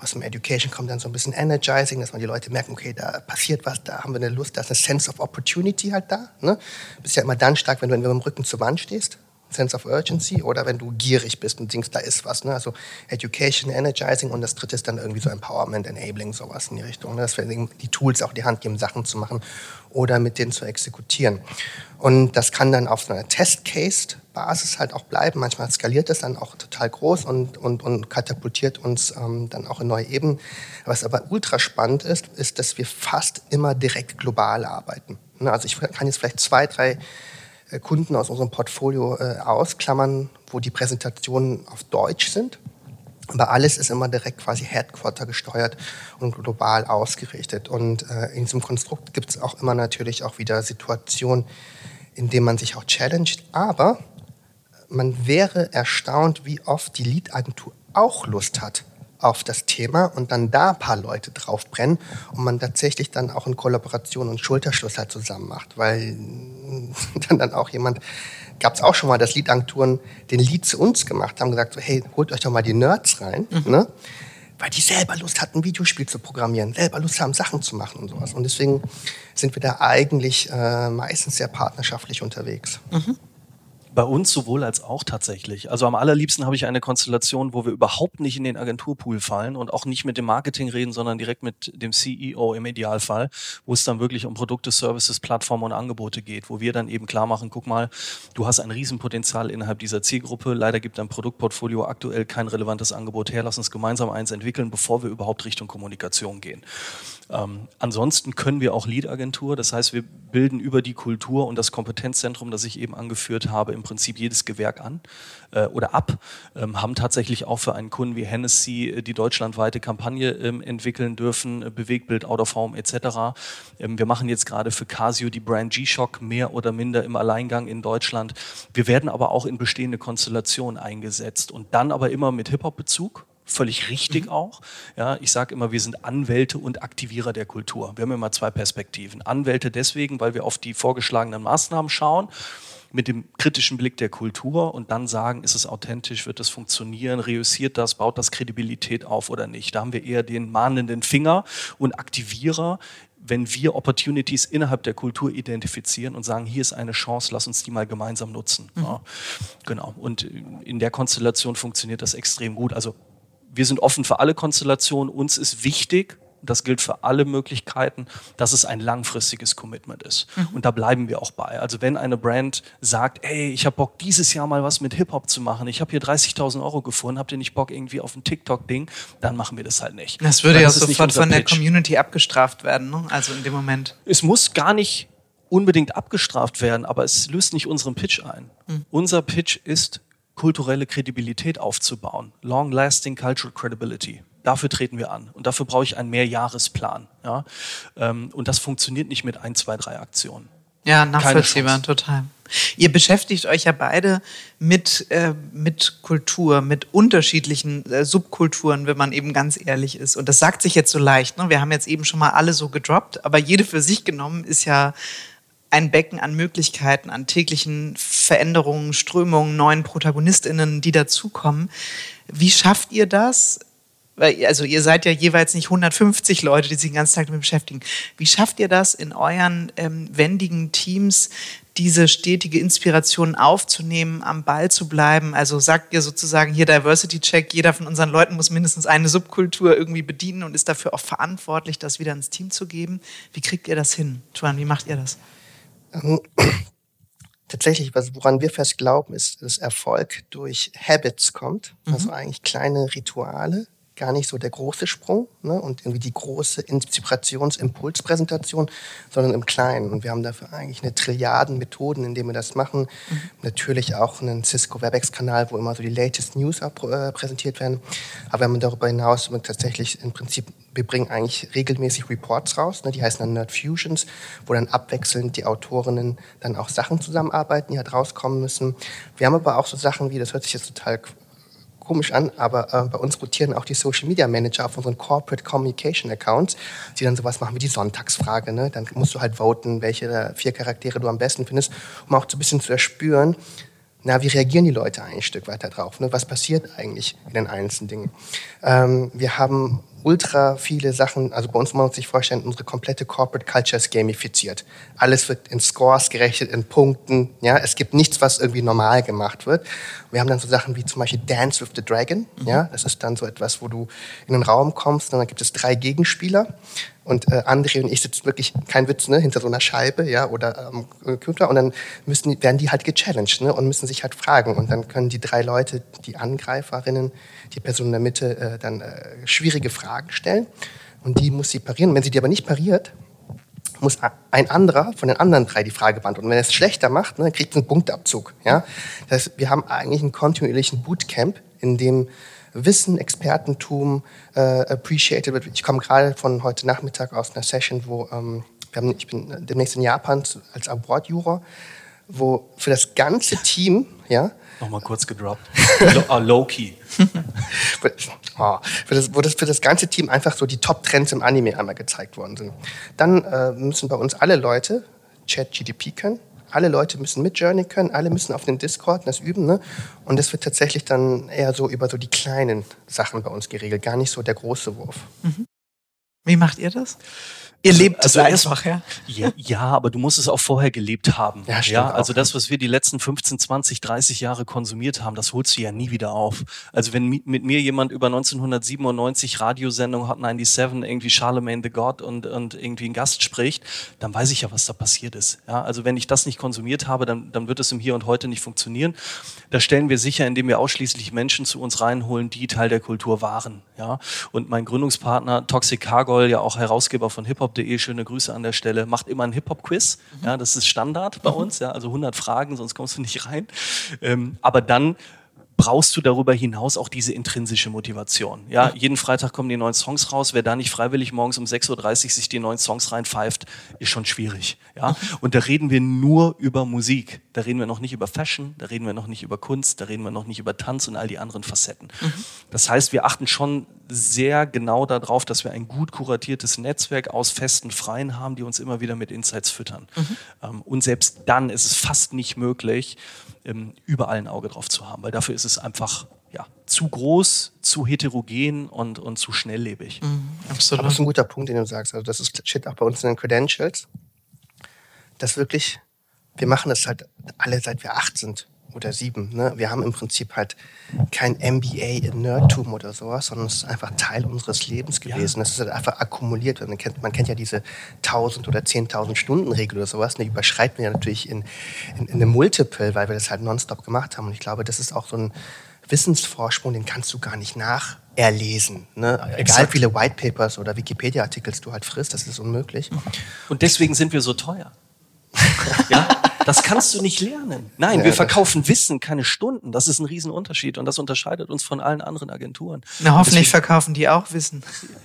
Aus dem Education kommt dann so ein bisschen Energizing, dass man die Leute merken, okay, da passiert was, da haben wir eine Lust, da ist eine Sense of Opportunity halt da. Ne? Bist ja immer dann stark, wenn du mit dem Rücken zur Wand stehst. Sense of Urgency oder wenn du gierig bist und denkst, da ist was. Ne? Also Education, Energizing und das dritte ist dann irgendwie so Empowerment, Enabling, sowas in die Richtung. Ne? Dass wir die Tools auch die Hand geben, Sachen zu machen oder mit denen zu exekutieren. Und das kann dann auf so einer Test-Case-Basis halt auch bleiben. Manchmal skaliert das dann auch total groß und, und, und katapultiert uns ähm, dann auch in neue Ebenen. Was aber ultra spannend ist, ist, dass wir fast immer direkt global arbeiten. Ne? Also ich kann jetzt vielleicht zwei, drei Kunden aus unserem Portfolio äh, ausklammern, wo die Präsentationen auf Deutsch sind. Aber alles ist immer direkt quasi Headquarter gesteuert und global ausgerichtet. Und äh, in diesem Konstrukt gibt es auch immer natürlich auch wieder Situationen, in denen man sich auch challenged. Aber man wäre erstaunt, wie oft die Lead-Agentur auch Lust hat auf das Thema und dann da ein paar Leute draufbrennen und man tatsächlich dann auch in Kollaboration und Schulterschluss halt zusammen macht, weil dann, dann auch jemand, gab es auch schon mal, dass Liedagenturen den Lied zu uns gemacht haben, gesagt so, hey, holt euch doch mal die Nerds rein, mhm. ne? weil die selber Lust hatten, ein Videospiel zu programmieren, selber Lust haben, Sachen zu machen und sowas. Und deswegen sind wir da eigentlich äh, meistens sehr partnerschaftlich unterwegs. Mhm. Bei uns sowohl als auch tatsächlich. Also am allerliebsten habe ich eine Konstellation, wo wir überhaupt nicht in den Agenturpool fallen und auch nicht mit dem Marketing reden, sondern direkt mit dem CEO im Idealfall, wo es dann wirklich um Produkte, Services, Plattformen und Angebote geht, wo wir dann eben klar machen, guck mal, du hast ein Riesenpotenzial innerhalb dieser Zielgruppe. Leider gibt dein Produktportfolio aktuell kein relevantes Angebot her. Lass uns gemeinsam eins entwickeln, bevor wir überhaupt Richtung Kommunikation gehen. Ähm, ansonsten können wir auch Lead-Agentur, das heißt, wir bilden über die Kultur und das Kompetenzzentrum, das ich eben angeführt habe, im Prinzip jedes Gewerk an äh, oder ab, ähm, haben tatsächlich auch für einen Kunden wie Hennessy äh, die deutschlandweite Kampagne ähm, entwickeln dürfen, äh, Bewegtbild, Out of Home etc. Ähm, wir machen jetzt gerade für Casio die Brand G-Shock mehr oder minder im Alleingang in Deutschland. Wir werden aber auch in bestehende Konstellationen eingesetzt und dann aber immer mit Hip-Hop-Bezug völlig richtig mhm. auch. Ja, ich sage immer, wir sind Anwälte und Aktivierer der Kultur. Wir haben immer zwei Perspektiven. Anwälte deswegen, weil wir auf die vorgeschlagenen Maßnahmen schauen mit dem kritischen Blick der Kultur und dann sagen, ist es authentisch, wird es funktionieren, reüssiert das, baut das Kredibilität auf oder nicht. Da haben wir eher den mahnenden Finger und Aktivierer, wenn wir Opportunities innerhalb der Kultur identifizieren und sagen, hier ist eine Chance, lass uns die mal gemeinsam nutzen. Mhm. Ja, genau. Und in der Konstellation funktioniert das extrem gut. Also wir sind offen für alle Konstellationen. Uns ist wichtig, das gilt für alle Möglichkeiten, dass es ein langfristiges Commitment ist. Mhm. Und da bleiben wir auch bei. Also wenn eine Brand sagt, ey, ich habe Bock dieses Jahr mal was mit Hip-Hop zu machen, ich habe hier 30.000 Euro gefunden, habt ihr nicht Bock irgendwie auf ein TikTok-Ding, dann machen wir das halt nicht. Das würde ja sofort von der Community abgestraft werden, ne? also in dem Moment. Es muss gar nicht unbedingt abgestraft werden, aber es löst nicht unseren Pitch ein. Mhm. Unser Pitch ist, kulturelle Kredibilität aufzubauen. Long-lasting cultural credibility. Dafür treten wir an. Und dafür brauche ich einen Mehrjahresplan. Ja? Ähm, und das funktioniert nicht mit ein, zwei, drei Aktionen. Ja, nachvollziehbar, total. Ihr beschäftigt euch ja beide mit, äh, mit Kultur, mit unterschiedlichen äh, Subkulturen, wenn man eben ganz ehrlich ist. Und das sagt sich jetzt so leicht. Ne? Wir haben jetzt eben schon mal alle so gedroppt, aber jede für sich genommen ist ja ein Becken an Möglichkeiten, an täglichen Veränderungen, Strömungen, neuen ProtagonistInnen, die dazukommen. Wie schafft ihr das? Weil, also ihr seid ja jeweils nicht 150 Leute, die sich den ganzen Tag damit beschäftigen. Wie schafft ihr das in euren ähm, wendigen Teams, diese stetige Inspiration aufzunehmen, am Ball zu bleiben? Also sagt ihr sozusagen hier Diversity Check, jeder von unseren Leuten muss mindestens eine Subkultur irgendwie bedienen und ist dafür auch verantwortlich, das wieder ins Team zu geben. Wie kriegt ihr das hin? Tuan, wie macht ihr das? Ähm, tatsächlich, woran wir fest glauben, ist, dass Erfolg durch Habits kommt, also mhm. also eigentlich kleine Rituale, gar nicht so der große Sprung ne, und irgendwie die große Inspirationsimpulspräsentation, sondern im Kleinen. Und wir haben dafür eigentlich eine Trilliarden Methoden, in denen wir das machen. Mhm. Natürlich auch einen Cisco WebEx-Kanal, wo immer so die latest News äh, präsentiert werden. Aber wir haben darüber hinaus tatsächlich im Prinzip, wir bringen eigentlich regelmäßig Reports raus, ne, die heißen dann Nerd Fusions, wo dann abwechselnd die Autorinnen dann auch Sachen zusammenarbeiten, die halt rauskommen müssen. Wir haben aber auch so Sachen wie, das hört sich jetzt total komisch an, aber äh, bei uns rotieren auch die Social Media Manager auf unseren Corporate Communication Accounts, die dann sowas machen wie die Sonntagsfrage. Ne? Dann musst du halt voten, welche vier Charaktere du am besten findest, um auch so ein bisschen zu erspüren, na, wie reagieren die Leute ein Stück weiter drauf? Ne? Was passiert eigentlich in den einzelnen Dingen? Ähm, wir haben ultra viele Sachen, also bei uns muss man sich vorstellen, unsere komplette Corporate Culture ist gamifiziert. Alles wird in Scores gerechnet, in Punkten. Ja, es gibt nichts, was irgendwie normal gemacht wird. Wir haben dann so Sachen wie zum Beispiel Dance with the Dragon. Mhm. Ja, das ist dann so etwas, wo du in einen Raum kommst und dann gibt es drei Gegenspieler und äh, André und ich sitzen wirklich, kein Witz, ne, hinter so einer Scheibe, ja, oder am ähm, Computer und dann müssen, werden die halt gechallenged, ne, und müssen sich halt fragen und dann können die drei Leute, die Angreiferinnen, die Person in der Mitte, äh, dann äh, schwierige Fragen stellen und die muss sie parieren. Wenn sie die aber nicht pariert, muss ein anderer von den anderen drei die Frage beantworten. Und wenn er es schlechter macht, ne, kriegt es einen Punktabzug. Ja? Das heißt, wir haben eigentlich einen kontinuierlichen Bootcamp, in dem Wissen, Expertentum äh, appreciated wird. Ich komme gerade von heute Nachmittag aus einer Session, wo ähm, haben, ich bin demnächst in Japan als Award-Juror wo für das ganze Team, ja. Nochmal kurz gedroppt. Low key. oh, für das, wo das für das ganze Team einfach so die Top-Trends im Anime einmal gezeigt worden sind. Dann äh, müssen bei uns alle Leute Chat-GDP können. Alle Leute müssen mit Journey können, alle müssen auf den Discord das üben. Ne? Und das wird tatsächlich dann eher so über so die kleinen Sachen bei uns geregelt, gar nicht so der große Wurf. Mhm. Wie macht ihr das? Ihr lebt also es einfach, ja? ja? Ja, aber du musst es auch vorher gelebt haben. Ja, stimmt ja also auch. das, was wir die letzten 15, 20, 30 Jahre konsumiert haben, das holst du ja nie wieder auf. Also wenn mit mir jemand über 1997 Radiosendung Hot 97 irgendwie Charlemagne the God und, und irgendwie ein Gast spricht, dann weiß ich ja, was da passiert ist. Ja, also wenn ich das nicht konsumiert habe, dann, dann wird es im Hier und Heute nicht funktionieren. Das stellen wir sicher, indem wir ausschließlich Menschen zu uns reinholen, die Teil der Kultur waren. Ja, und mein Gründungspartner Toxic Cargol, ja auch Herausgeber von Hip Hop hiphop.de, schöne Grüße an der Stelle, macht immer ein Hip-Hop-Quiz. Mhm. Ja, das ist Standard bei uns, ja, also 100 Fragen, sonst kommst du nicht rein. Ähm, aber dann brauchst du darüber hinaus auch diese intrinsische Motivation. Ja, jeden Freitag kommen die neuen Songs raus. Wer da nicht freiwillig morgens um 6.30 Uhr sich die neuen Songs reinpfeift, ist schon schwierig. Ja, und da reden wir nur über Musik. Da reden wir noch nicht über Fashion, da reden wir noch nicht über Kunst, da reden wir noch nicht über Tanz und all die anderen Facetten. Mhm. Das heißt, wir achten schon sehr genau darauf, dass wir ein gut kuratiertes Netzwerk aus festen Freien haben, die uns immer wieder mit Insights füttern. Mhm. Ähm, und selbst dann ist es fast nicht möglich, ähm, überall ein Auge drauf zu haben, weil dafür ist es einfach ja, zu groß, zu heterogen und, und zu schnelllebig. Mhm, absolut. Aber das ist ein guter Punkt, den du sagst. Also das ist shit auch bei uns in den Credentials. Das wirklich, wir machen das halt alle seit wir acht sind oder sieben. Ne? Wir haben im Prinzip halt kein MBA in Nerdtum oder sowas, sondern es ist einfach Teil unseres Lebens gewesen. Ja. Das ist halt einfach akkumuliert. Man kennt, man kennt ja diese 1000 oder 10.000 Stunden Regel oder sowas. Die überschreiten wir ja natürlich in, in, in eine Multiple, weil wir das halt nonstop gemacht haben. Und ich glaube, das ist auch so ein Wissensvorsprung, den kannst du gar nicht nacherlesen. Ne? Egal wie viele White Papers oder Wikipedia-Artikel du halt frisst, das ist unmöglich. Und deswegen sind wir so teuer. Ja? Das kannst du nicht lernen. Nein, ja, wir verkaufen Wissen, keine Stunden. Das ist ein Riesenunterschied und das unterscheidet uns von allen anderen Agenturen. Na, hoffentlich Deswegen, verkaufen die auch Wissen.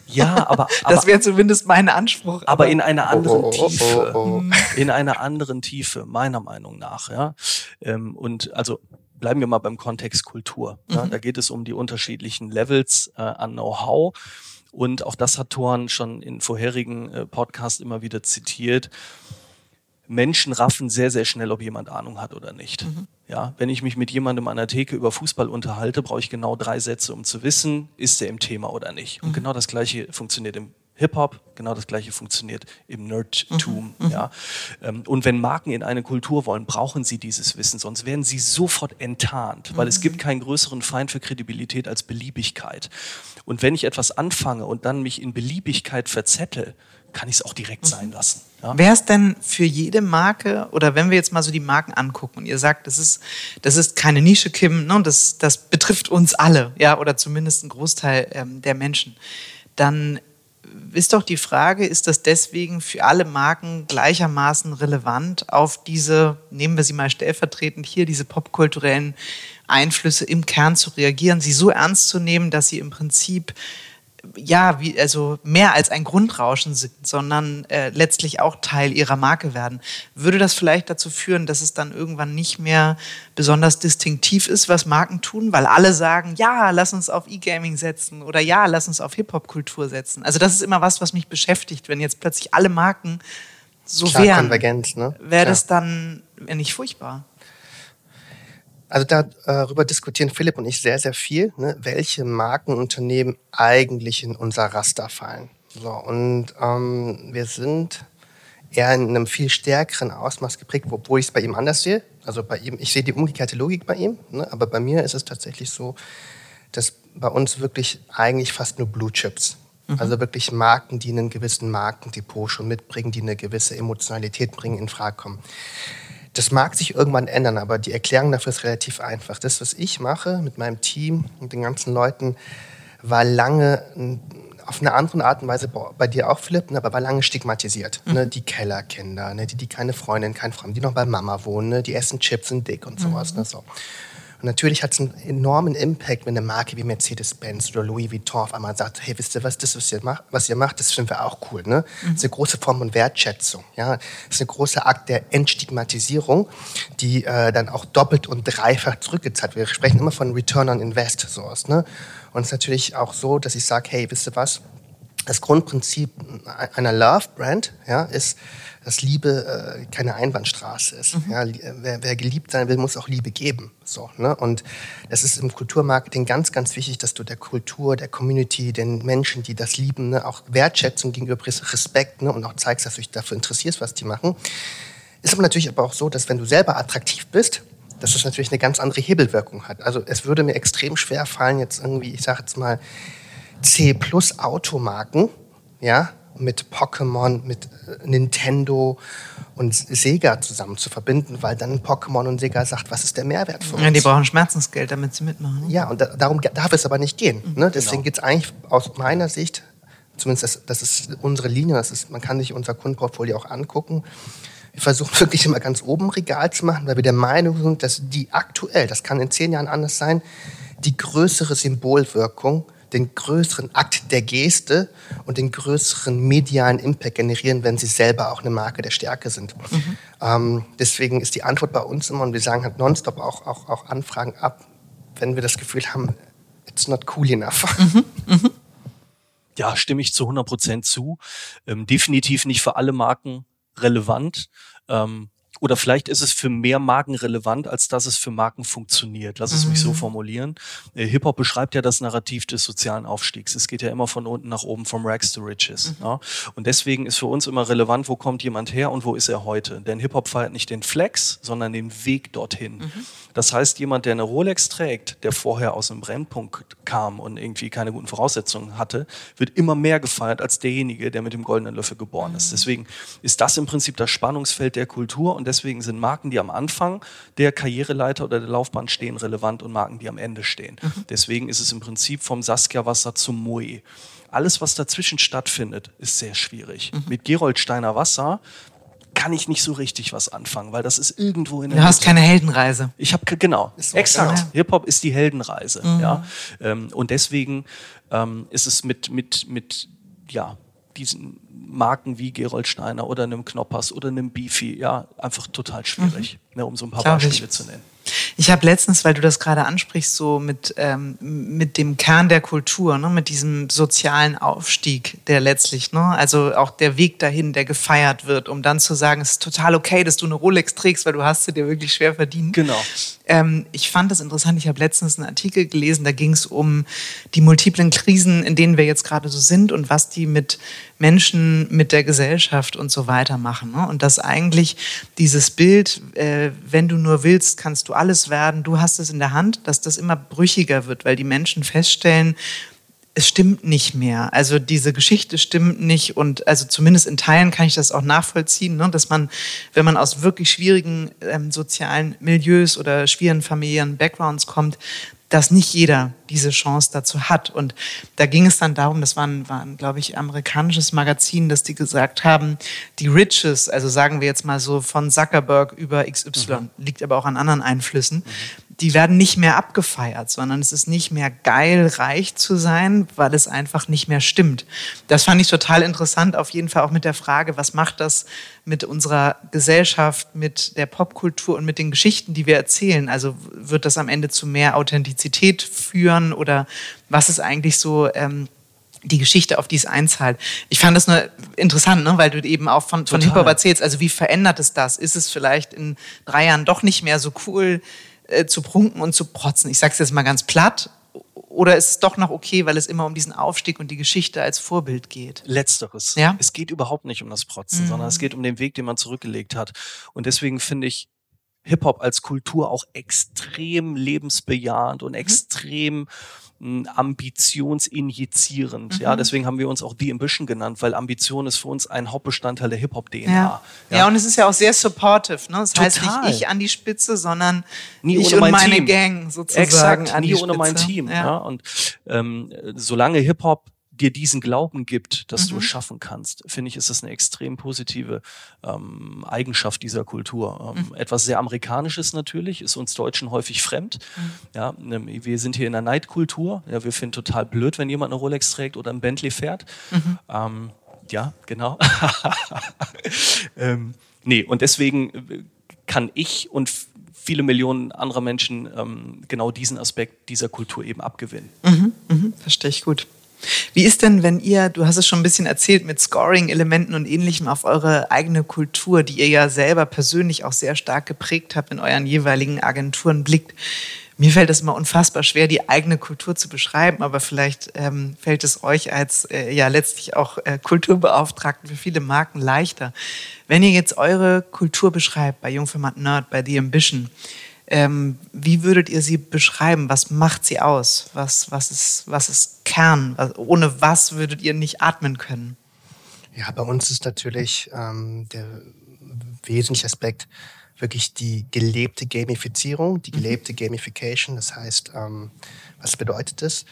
Ja, aber, aber das wäre zumindest mein Anspruch. Aber, aber in einer anderen oh, oh, oh, Tiefe, oh, oh. in einer anderen Tiefe, meiner Meinung nach. Ja, ähm, und also bleiben wir mal beim Kontext Kultur. Ja? Mhm. Da geht es um die unterschiedlichen Levels äh, an Know-how. Und auch das hat Thorn schon in vorherigen äh, Podcasts immer wieder zitiert. Menschen raffen sehr, sehr schnell, ob jemand Ahnung hat oder nicht. Mhm. Ja, wenn ich mich mit jemandem an der Theke über Fußball unterhalte, brauche ich genau drei Sätze, um zu wissen, ist er im Thema oder nicht. Und mhm. genau das Gleiche funktioniert im Hip-Hop, genau das gleiche funktioniert im Nerdtum. Mhm. Ja. Ähm, und wenn Marken in eine Kultur wollen, brauchen sie dieses Wissen, sonst werden sie sofort enttarnt, weil es gibt mhm. keinen größeren Feind für Kredibilität als Beliebigkeit. Und wenn ich etwas anfange und dann mich in Beliebigkeit verzettel, kann ich es auch direkt mhm. sein lassen. Ja? Wäre es denn für jede Marke, oder wenn wir jetzt mal so die Marken angucken und ihr sagt, das ist, das ist keine Nische, Kim, ne, das, das betrifft uns alle, ja, oder zumindest einen Großteil ähm, der Menschen, dann ist doch die Frage, ist das deswegen für alle Marken gleichermaßen relevant, auf diese, nehmen wir sie mal stellvertretend hier, diese popkulturellen Einflüsse im Kern zu reagieren, sie so ernst zu nehmen, dass sie im Prinzip ja, wie, also mehr als ein Grundrauschen sind, sondern äh, letztlich auch Teil ihrer Marke werden. Würde das vielleicht dazu führen, dass es dann irgendwann nicht mehr besonders distinktiv ist, was Marken tun, weil alle sagen, ja, lass uns auf E-Gaming setzen oder ja, lass uns auf Hip-Hop-Kultur setzen. Also das ist immer was, was mich beschäftigt, wenn jetzt plötzlich alle Marken so Klar, wären. Konvergenz, ne? Wäre das dann nicht furchtbar? Also darüber diskutieren Philipp und ich sehr, sehr viel, ne, welche Markenunternehmen eigentlich in unser Raster fallen. So, und ähm, wir sind eher in einem viel stärkeren Ausmaß geprägt, obwohl ich es bei ihm anders sehe. Also bei ihm, ich sehe die umgekehrte Logik bei ihm, ne, aber bei mir ist es tatsächlich so, dass bei uns wirklich eigentlich fast nur Blue Chips mhm. also wirklich Marken, die einen gewissen Markendepot schon mitbringen, die eine gewisse Emotionalität bringen, in Frage kommen. Das mag sich irgendwann ändern, aber die Erklärung dafür ist relativ einfach. Das, was ich mache mit meinem Team und den ganzen Leuten, war lange auf eine andere Art und Weise bei dir auch, Philipp, ne, aber war lange stigmatisiert. Mhm. Ne, die Kellerkinder, ne, die, die keine Freundin, kein Freund, die noch bei Mama wohnen, ne, die essen Chips und dick und sowas. Mhm. Ne, so. Und natürlich hat es einen enormen Impact, wenn eine Marke wie Mercedes-Benz oder Louis Vuitton auf einmal sagt, hey, wisst ihr was, das, was ihr macht, was ihr macht das finden wir auch cool. Ne? Mhm. Das ist eine große Form von Wertschätzung. Ja? Das ist ein großer Akt der Entstigmatisierung, die äh, dann auch doppelt und dreifach zurückgezahlt wird. Wir sprechen immer von Return on Invest. Sowas, ne? Und es ist natürlich auch so, dass ich sage, hey, wisst ihr was, das Grundprinzip einer Love-Brand ja, ist, dass Liebe äh, keine Einbahnstraße ist. Mhm. Ja, wer, wer, geliebt sein will, muss auch Liebe geben. So, ne? Und es ist im Kulturmarketing ganz, ganz wichtig, dass du der Kultur, der Community, den Menschen, die das lieben, ne, auch Wertschätzung gegenüber Respekt ne, und auch zeigst, dass du dich dafür interessierst, was die machen. Ist aber natürlich aber auch so, dass wenn du selber attraktiv bist, dass das natürlich eine ganz andere Hebelwirkung hat. Also es würde mir extrem schwer fallen, jetzt irgendwie, ich sage jetzt mal, C-Plus-Automarken, ja, mit Pokémon, mit äh, Nintendo und Sega zusammen zu verbinden, weil dann Pokémon und Sega sagt, was ist der Mehrwert für uns? Ja, die brauchen Schmerzensgeld, damit sie mitmachen. Ne? Ja, und da, darum darf es aber nicht gehen. Mhm, ne? Deswegen genau. geht es eigentlich aus meiner Sicht, zumindest das, das ist unsere Linie, das ist, man kann sich unser Kundenportfolio auch angucken. Wir versuchen wirklich immer ganz oben Regal zu machen, weil wir der Meinung sind, dass die aktuell, das kann in zehn Jahren anders sein, die größere Symbolwirkung den größeren Akt der Geste und den größeren medialen Impact generieren, wenn sie selber auch eine Marke der Stärke sind. Mhm. Ähm, deswegen ist die Antwort bei uns immer, und wir sagen halt nonstop auch, auch, auch Anfragen ab, wenn wir das Gefühl haben, it's not cool enough. Mhm. Mhm. Ja, stimme ich zu 100 Prozent zu. Ähm, definitiv nicht für alle Marken relevant. Ähm, oder vielleicht ist es für mehr Marken relevant, als dass es für Marken funktioniert. Lass es mhm. mich so mhm. formulieren. Äh, Hip-Hop beschreibt ja das Narrativ des sozialen Aufstiegs. Es geht ja immer von unten nach oben, from rags to riches. Mhm. Ja? Und deswegen ist für uns immer relevant, wo kommt jemand her und wo ist er heute. Denn Hip-Hop feiert nicht den Flex, sondern den Weg dorthin. Mhm. Das heißt, jemand, der eine Rolex trägt, der vorher aus einem Brennpunkt kam und irgendwie keine guten Voraussetzungen hatte, wird immer mehr gefeiert als derjenige, der mit dem goldenen Löffel geboren ist. Mhm. Deswegen ist das im Prinzip das Spannungsfeld der Kultur und deswegen sind Marken, die am Anfang der Karriereleiter oder der Laufbahn stehen, relevant und Marken, die am Ende stehen. Mhm. Deswegen ist es im Prinzip vom Saskia-Wasser zum Moe. Alles, was dazwischen stattfindet, ist sehr schwierig. Mhm. Mit Geroldsteiner Wasser kann ich nicht so richtig was anfangen, weil das ist irgendwo in der. Du hast keine Heldenreise. Ich habe genau, so, exakt. Ja. Hip Hop ist die Heldenreise, mhm. ja. Ähm, und deswegen ähm, ist es mit mit mit ja diesen Marken wie Gerold Steiner oder einem Knoppers oder einem Beefy, ja, einfach total schwierig, mhm. ne, um so ein paar Glaub Beispiele ich. zu nennen. Ich habe letztens, weil du das gerade ansprichst, so mit, ähm, mit dem Kern der Kultur, ne, mit diesem sozialen Aufstieg, der letztlich, ne, also auch der Weg dahin, der gefeiert wird, um dann zu sagen, es ist total okay, dass du eine Rolex trägst, weil du hast sie dir wirklich schwer verdient. Genau. Ähm, ich fand das interessant. Ich habe letztens einen Artikel gelesen, da ging es um die multiplen Krisen, in denen wir jetzt gerade so sind und was die mit Menschen, mit der Gesellschaft und so weiter machen. Ne? Und dass eigentlich dieses Bild, äh, wenn du nur willst, kannst du alles werden, du hast es in der Hand, dass das immer brüchiger wird, weil die Menschen feststellen, es stimmt nicht mehr. Also diese Geschichte stimmt nicht und also zumindest in Teilen kann ich das auch nachvollziehen, ne, dass man, wenn man aus wirklich schwierigen ähm, sozialen Milieus oder schwierigen familiären Backgrounds kommt, dass nicht jeder diese Chance dazu hat. Und da ging es dann darum, das war ein, war ein glaube ich, amerikanisches Magazin, dass die gesagt haben, die Riches, also sagen wir jetzt mal so von Zuckerberg über XY, mhm. liegt aber auch an anderen Einflüssen, mhm die werden nicht mehr abgefeiert, sondern es ist nicht mehr geil, reich zu sein, weil es einfach nicht mehr stimmt. Das fand ich total interessant, auf jeden Fall auch mit der Frage, was macht das mit unserer Gesellschaft, mit der Popkultur und mit den Geschichten, die wir erzählen? Also wird das am Ende zu mehr Authentizität führen oder was ist eigentlich so... Ähm, die Geschichte, auf die es einzahlt. Ich fand das nur interessant, ne? weil du eben auch von, von Hip-Hop erzählst. Also wie verändert es das? Ist es vielleicht in drei Jahren doch nicht mehr so cool, äh, zu prunken und zu protzen. Ich sage es jetzt mal ganz platt. Oder ist es doch noch okay, weil es immer um diesen Aufstieg und die Geschichte als Vorbild geht? Letzteres. Ja? Es geht überhaupt nicht um das Protzen, mhm. sondern es geht um den Weg, den man zurückgelegt hat. Und deswegen finde ich Hip-Hop als Kultur auch extrem lebensbejahend und mhm. extrem ambitionsinjizierend. Mhm. Ja, deswegen haben wir uns auch The Ambition genannt, weil Ambition ist für uns ein Hauptbestandteil der Hip-Hop-DNA. Ja. Ja. ja. und es ist ja auch sehr supportive. Ne? Das Total. heißt nicht ich an die Spitze, sondern nie ich und mein meine Team. Gang sozusagen Exakt, nie ohne mein Team. Ja. ja. Und ähm, solange Hip-Hop dir diesen Glauben gibt, dass mhm. du es schaffen kannst, finde ich, ist das eine extrem positive ähm, Eigenschaft dieser Kultur. Ähm, mhm. Etwas sehr Amerikanisches natürlich, ist uns Deutschen häufig fremd. Mhm. Ja, ne, wir sind hier in der Neidkultur. Ja, wir finden total blöd, wenn jemand eine Rolex trägt oder ein Bentley fährt. Mhm. Ähm, ja, genau. ähm, nee, und deswegen äh, kann ich und viele Millionen anderer Menschen ähm, genau diesen Aspekt dieser Kultur eben abgewinnen. Mhm, mhm, verstehe ich gut. Wie ist denn, wenn ihr, du hast es schon ein bisschen erzählt, mit Scoring-Elementen und ähnlichem auf eure eigene Kultur, die ihr ja selber persönlich auch sehr stark geprägt habt, in euren jeweiligen Agenturen blickt? Mir fällt es immer unfassbar schwer, die eigene Kultur zu beschreiben, aber vielleicht ähm, fällt es euch als äh, ja letztlich auch äh, Kulturbeauftragten für viele Marken leichter. Wenn ihr jetzt eure Kultur beschreibt bei Jungfirma Nerd, bei The Ambition, ähm, wie würdet ihr sie beschreiben? Was macht sie aus? Was, was, ist, was ist Kern? Was, ohne was würdet ihr nicht atmen können? Ja, bei uns ist natürlich ähm, der wesentliche Aspekt wirklich die gelebte Gamifizierung, die mhm. gelebte Gamification. Das heißt, ähm, was bedeutet das?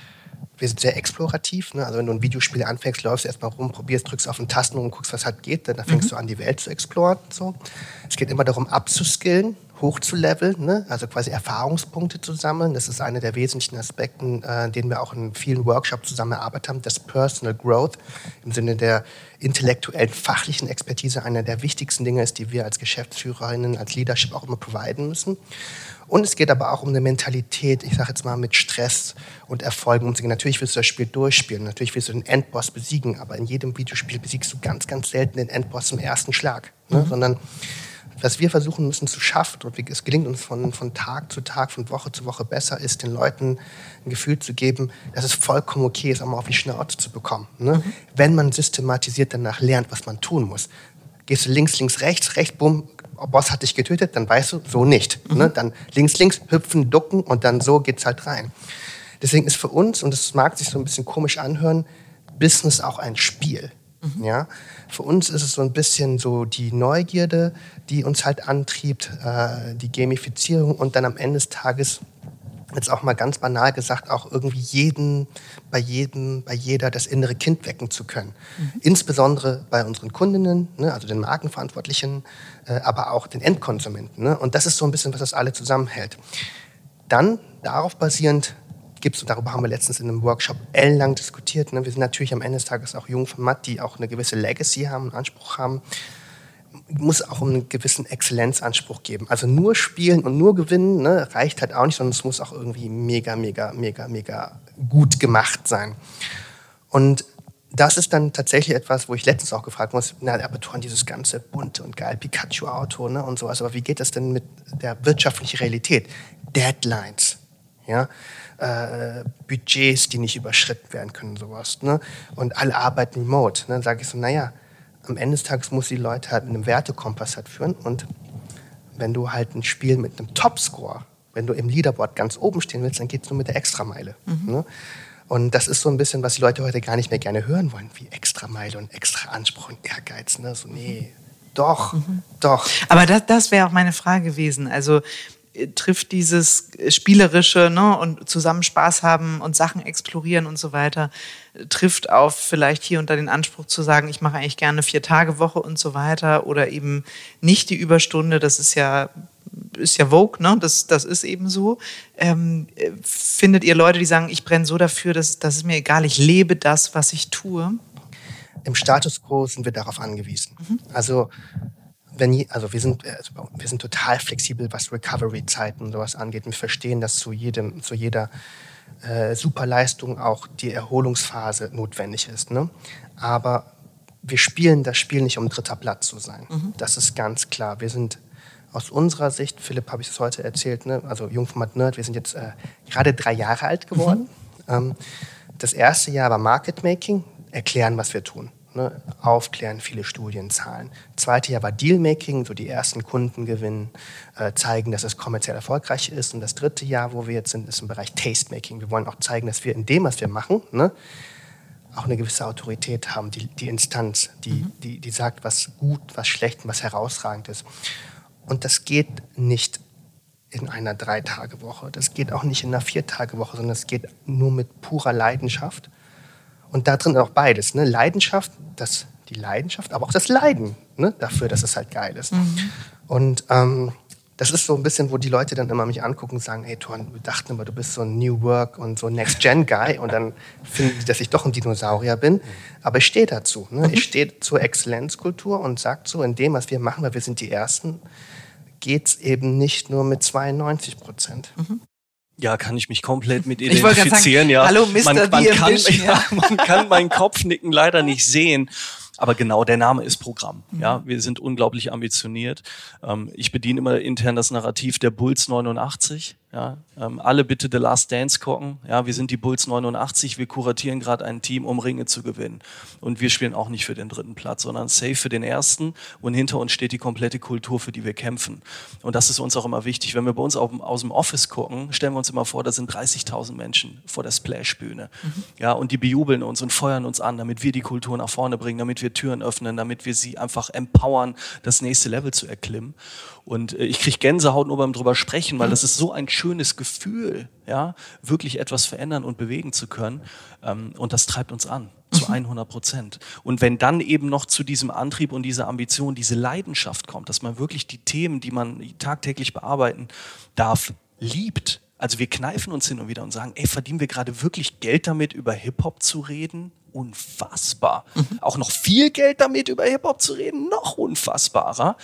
Wir sind sehr explorativ. Ne? Also wenn du ein Videospiel anfängst, läufst du erstmal rum, probierst, drückst auf den Tasten und guckst, was halt geht. Dann fängst mhm. du an, die Welt zu exploren. So. Es geht immer darum, abzuskillen hochzuleveln, ne? also quasi Erfahrungspunkte zu sammeln. Das ist einer der wesentlichen Aspekte, äh, den wir auch in vielen Workshops zusammen erarbeitet haben. Das Personal Growth im Sinne der intellektuellen, fachlichen Expertise einer der wichtigsten Dinge ist, die wir als Geschäftsführerinnen, als Leadership auch immer providen müssen. Und es geht aber auch um eine Mentalität, ich sage jetzt mal, mit Stress und Erfolgen umzugehen. Natürlich willst du das Spiel durchspielen, natürlich willst du den Endboss besiegen, aber in jedem Videospiel besiegst du ganz, ganz selten den Endboss im ersten Schlag. Ne? Mhm. Sondern was wir versuchen müssen zu schaffen, und es gelingt uns von, von Tag zu Tag, von Woche zu Woche besser, ist den Leuten ein Gefühl zu geben, dass es vollkommen okay ist, auch mal auf die Schnauze zu bekommen. Ne? Mhm. Wenn man systematisiert danach lernt, was man tun muss. Gehst du links, links, rechts, rechts, bumm, Boss hat dich getötet, dann weißt du, so nicht. Ne? Mhm. Ne? Dann links, links, hüpfen, ducken und dann so geht's halt rein. Deswegen ist für uns, und das mag sich so ein bisschen komisch anhören, Business auch ein Spiel. Mhm. Ja? Für uns ist es so ein bisschen so die Neugierde, die uns halt antriebt, äh, die Gamifizierung und dann am Ende des Tages jetzt auch mal ganz banal gesagt, auch irgendwie jeden, bei jedem, bei jeder das innere Kind wecken zu können. Mhm. Insbesondere bei unseren Kundinnen, ne, also den Markenverantwortlichen, äh, aber auch den Endkonsumenten. Ne? Und das ist so ein bisschen, was das alle zusammenhält. Dann darauf basierend gibt es, darüber haben wir letztens in einem Workshop ellenlang diskutiert. Ne? Wir sind natürlich am Ende des Tages auch jung von Matt, die auch eine gewisse Legacy haben, einen Anspruch haben. Muss auch einen gewissen Exzellenzanspruch geben. Also nur spielen und nur gewinnen ne, reicht halt auch nicht, sondern es muss auch irgendwie mega, mega, mega, mega gut gemacht sein. Und das ist dann tatsächlich etwas, wo ich letztens auch gefragt muss, na, aber Toren, dieses ganze bunte und geil Pikachu-Auto ne, und sowas, aber wie geht das denn mit der wirtschaftlichen Realität? Deadlines, ja, äh, Budgets, die nicht überschritten werden können, sowas. Ne? Und alle arbeiten remote. Ne? Dann sage ich so, naja, am Ende des Tages muss die Leute halt einen Wertekompass halt führen. Und wenn du halt ein Spiel mit einem Topscore, wenn du im Leaderboard ganz oben stehen willst, dann geht es nur mit der Extrameile. Mhm. Ne? Und das ist so ein bisschen, was die Leute heute gar nicht mehr gerne hören wollen, wie Extrameile und extra Anspruch und Ehrgeiz. Ne? So, nee, doch, mhm. doch. Aber das, das wäre auch meine Frage gewesen. Also trifft dieses spielerische ne, und zusammen Spaß haben und Sachen explorieren und so weiter, trifft auf vielleicht hier unter den Anspruch zu sagen, ich mache eigentlich gerne vier Tage Woche und so weiter oder eben nicht die Überstunde, das ist ja ist ja Vogue, ne? das, das ist eben so. Ähm, findet ihr Leute, die sagen, ich brenne so dafür, dass das ist mir egal, ich lebe das, was ich tue? Im Status quo sind wir darauf angewiesen. Mhm. Also wenn, also wir sind, also wir sind total flexibel, was Recovery-Zeiten und sowas angeht. Wir verstehen, dass zu jedem, zu jeder äh, Superleistung auch die Erholungsphase notwendig ist. Ne? Aber wir spielen das Spiel nicht, um dritter Platz zu sein. Mhm. Das ist ganz klar. Wir sind aus unserer Sicht, Philipp habe ich es heute erzählt, ne? also Jungformat Nerd, wir sind jetzt äh, gerade drei Jahre alt geworden. Mhm. Ähm, das erste Jahr war Market Making, erklären, was wir tun. Ne, aufklären, viele Studien, Zahlen. Zweite Jahr war Dealmaking, so die ersten Kunden gewinnen, äh, zeigen, dass es kommerziell erfolgreich ist. Und das dritte Jahr, wo wir jetzt sind, ist im Bereich Tastemaking. Wir wollen auch zeigen, dass wir in dem, was wir machen, ne, auch eine gewisse Autorität haben, die, die Instanz, die, mhm. die, die sagt, was gut, was schlecht und was herausragend ist. Und das geht nicht in einer Drei-Tage-Woche. Das geht auch nicht in einer Vier-Tage-Woche, sondern es geht nur mit purer Leidenschaft Und da drin auch beides, ne? Leidenschaft, das, die Leidenschaft, aber auch das Leiden ne? dafür, dass es halt geil ist. Mhm. Und ähm, das ist so ein bisschen, wo die Leute dann immer mich angucken und sagen, hey Thorn, wir dachten immer, du bist so ein New Work und so Next-Gen-Guy und dann finden die, dass ich doch ein Dinosaurier bin. Aber ich stehe dazu. Ne? Ich stehe zur Exzellenzkultur und sage so, in dem, was wir machen, weil wir sind die Ersten, geht es eben nicht nur mit 92 Prozent. Mhm. Ja, kann ich mich komplett mit identifizieren. Sagen, ja, hallo Mr. Man, man, kann, Vision, ja, man kann meinen Kopfnicken leider nicht sehen. Aber genau, der Name ist Programm. Mhm. Ja, wir sind unglaublich ambitioniert. Ähm, ich bediene immer intern das Narrativ der Bulls 89. Ja, ähm, alle bitte The Last Dance gucken. Ja, wir sind die Bulls 89. Wir kuratieren gerade ein Team, um Ringe zu gewinnen. Und wir spielen auch nicht für den dritten Platz, sondern safe für den ersten. Und hinter uns steht die komplette Kultur, für die wir kämpfen. Und das ist uns auch immer wichtig. Wenn wir bei uns auf, aus dem Office gucken, stellen wir uns immer vor, da sind 30.000 Menschen vor der Splash-Bühne. Mhm. Ja, und die bejubeln uns und feuern uns an, damit wir die Kultur nach vorne bringen, damit wir Türen öffnen, damit wir sie einfach empowern, das nächste Level zu erklimmen. Und äh, ich kriege Gänsehaut nur beim drüber sprechen, weil das ist so ein schönes Gefühl, ja, wirklich etwas verändern und bewegen zu können. Ähm, und das treibt uns an zu 100 mhm. Prozent. Und wenn dann eben noch zu diesem Antrieb und dieser Ambition, diese Leidenschaft kommt, dass man wirklich die Themen, die man tagtäglich bearbeiten darf, liebt. Also wir kneifen uns hin und wieder und sagen, ey, verdienen wir gerade wirklich Geld damit, über Hip-Hop zu reden? Unfassbar. Mhm. Auch noch viel Geld damit, über Hip-Hop zu reden? Noch unfassbarer.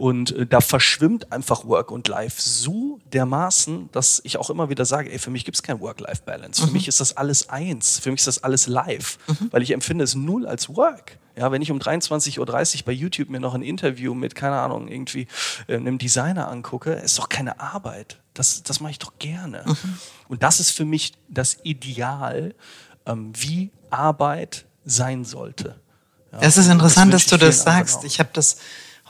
Und äh, da verschwimmt einfach Work und Life so dermaßen, dass ich auch immer wieder sage, ey, für mich gibt es kein Work-Life-Balance. Für mhm. mich ist das alles eins. Für mich ist das alles live. Mhm. Weil ich empfinde es null als Work. Ja, wenn ich um 23.30 Uhr bei YouTube mir noch ein Interview mit, keine Ahnung, irgendwie äh, einem Designer angucke, ist doch keine Arbeit. Das, das mache ich doch gerne. Mhm. Und das ist für mich das Ideal, ähm, wie Arbeit sein sollte. Ja, es ist interessant, das dass du das sagst. Ich habe das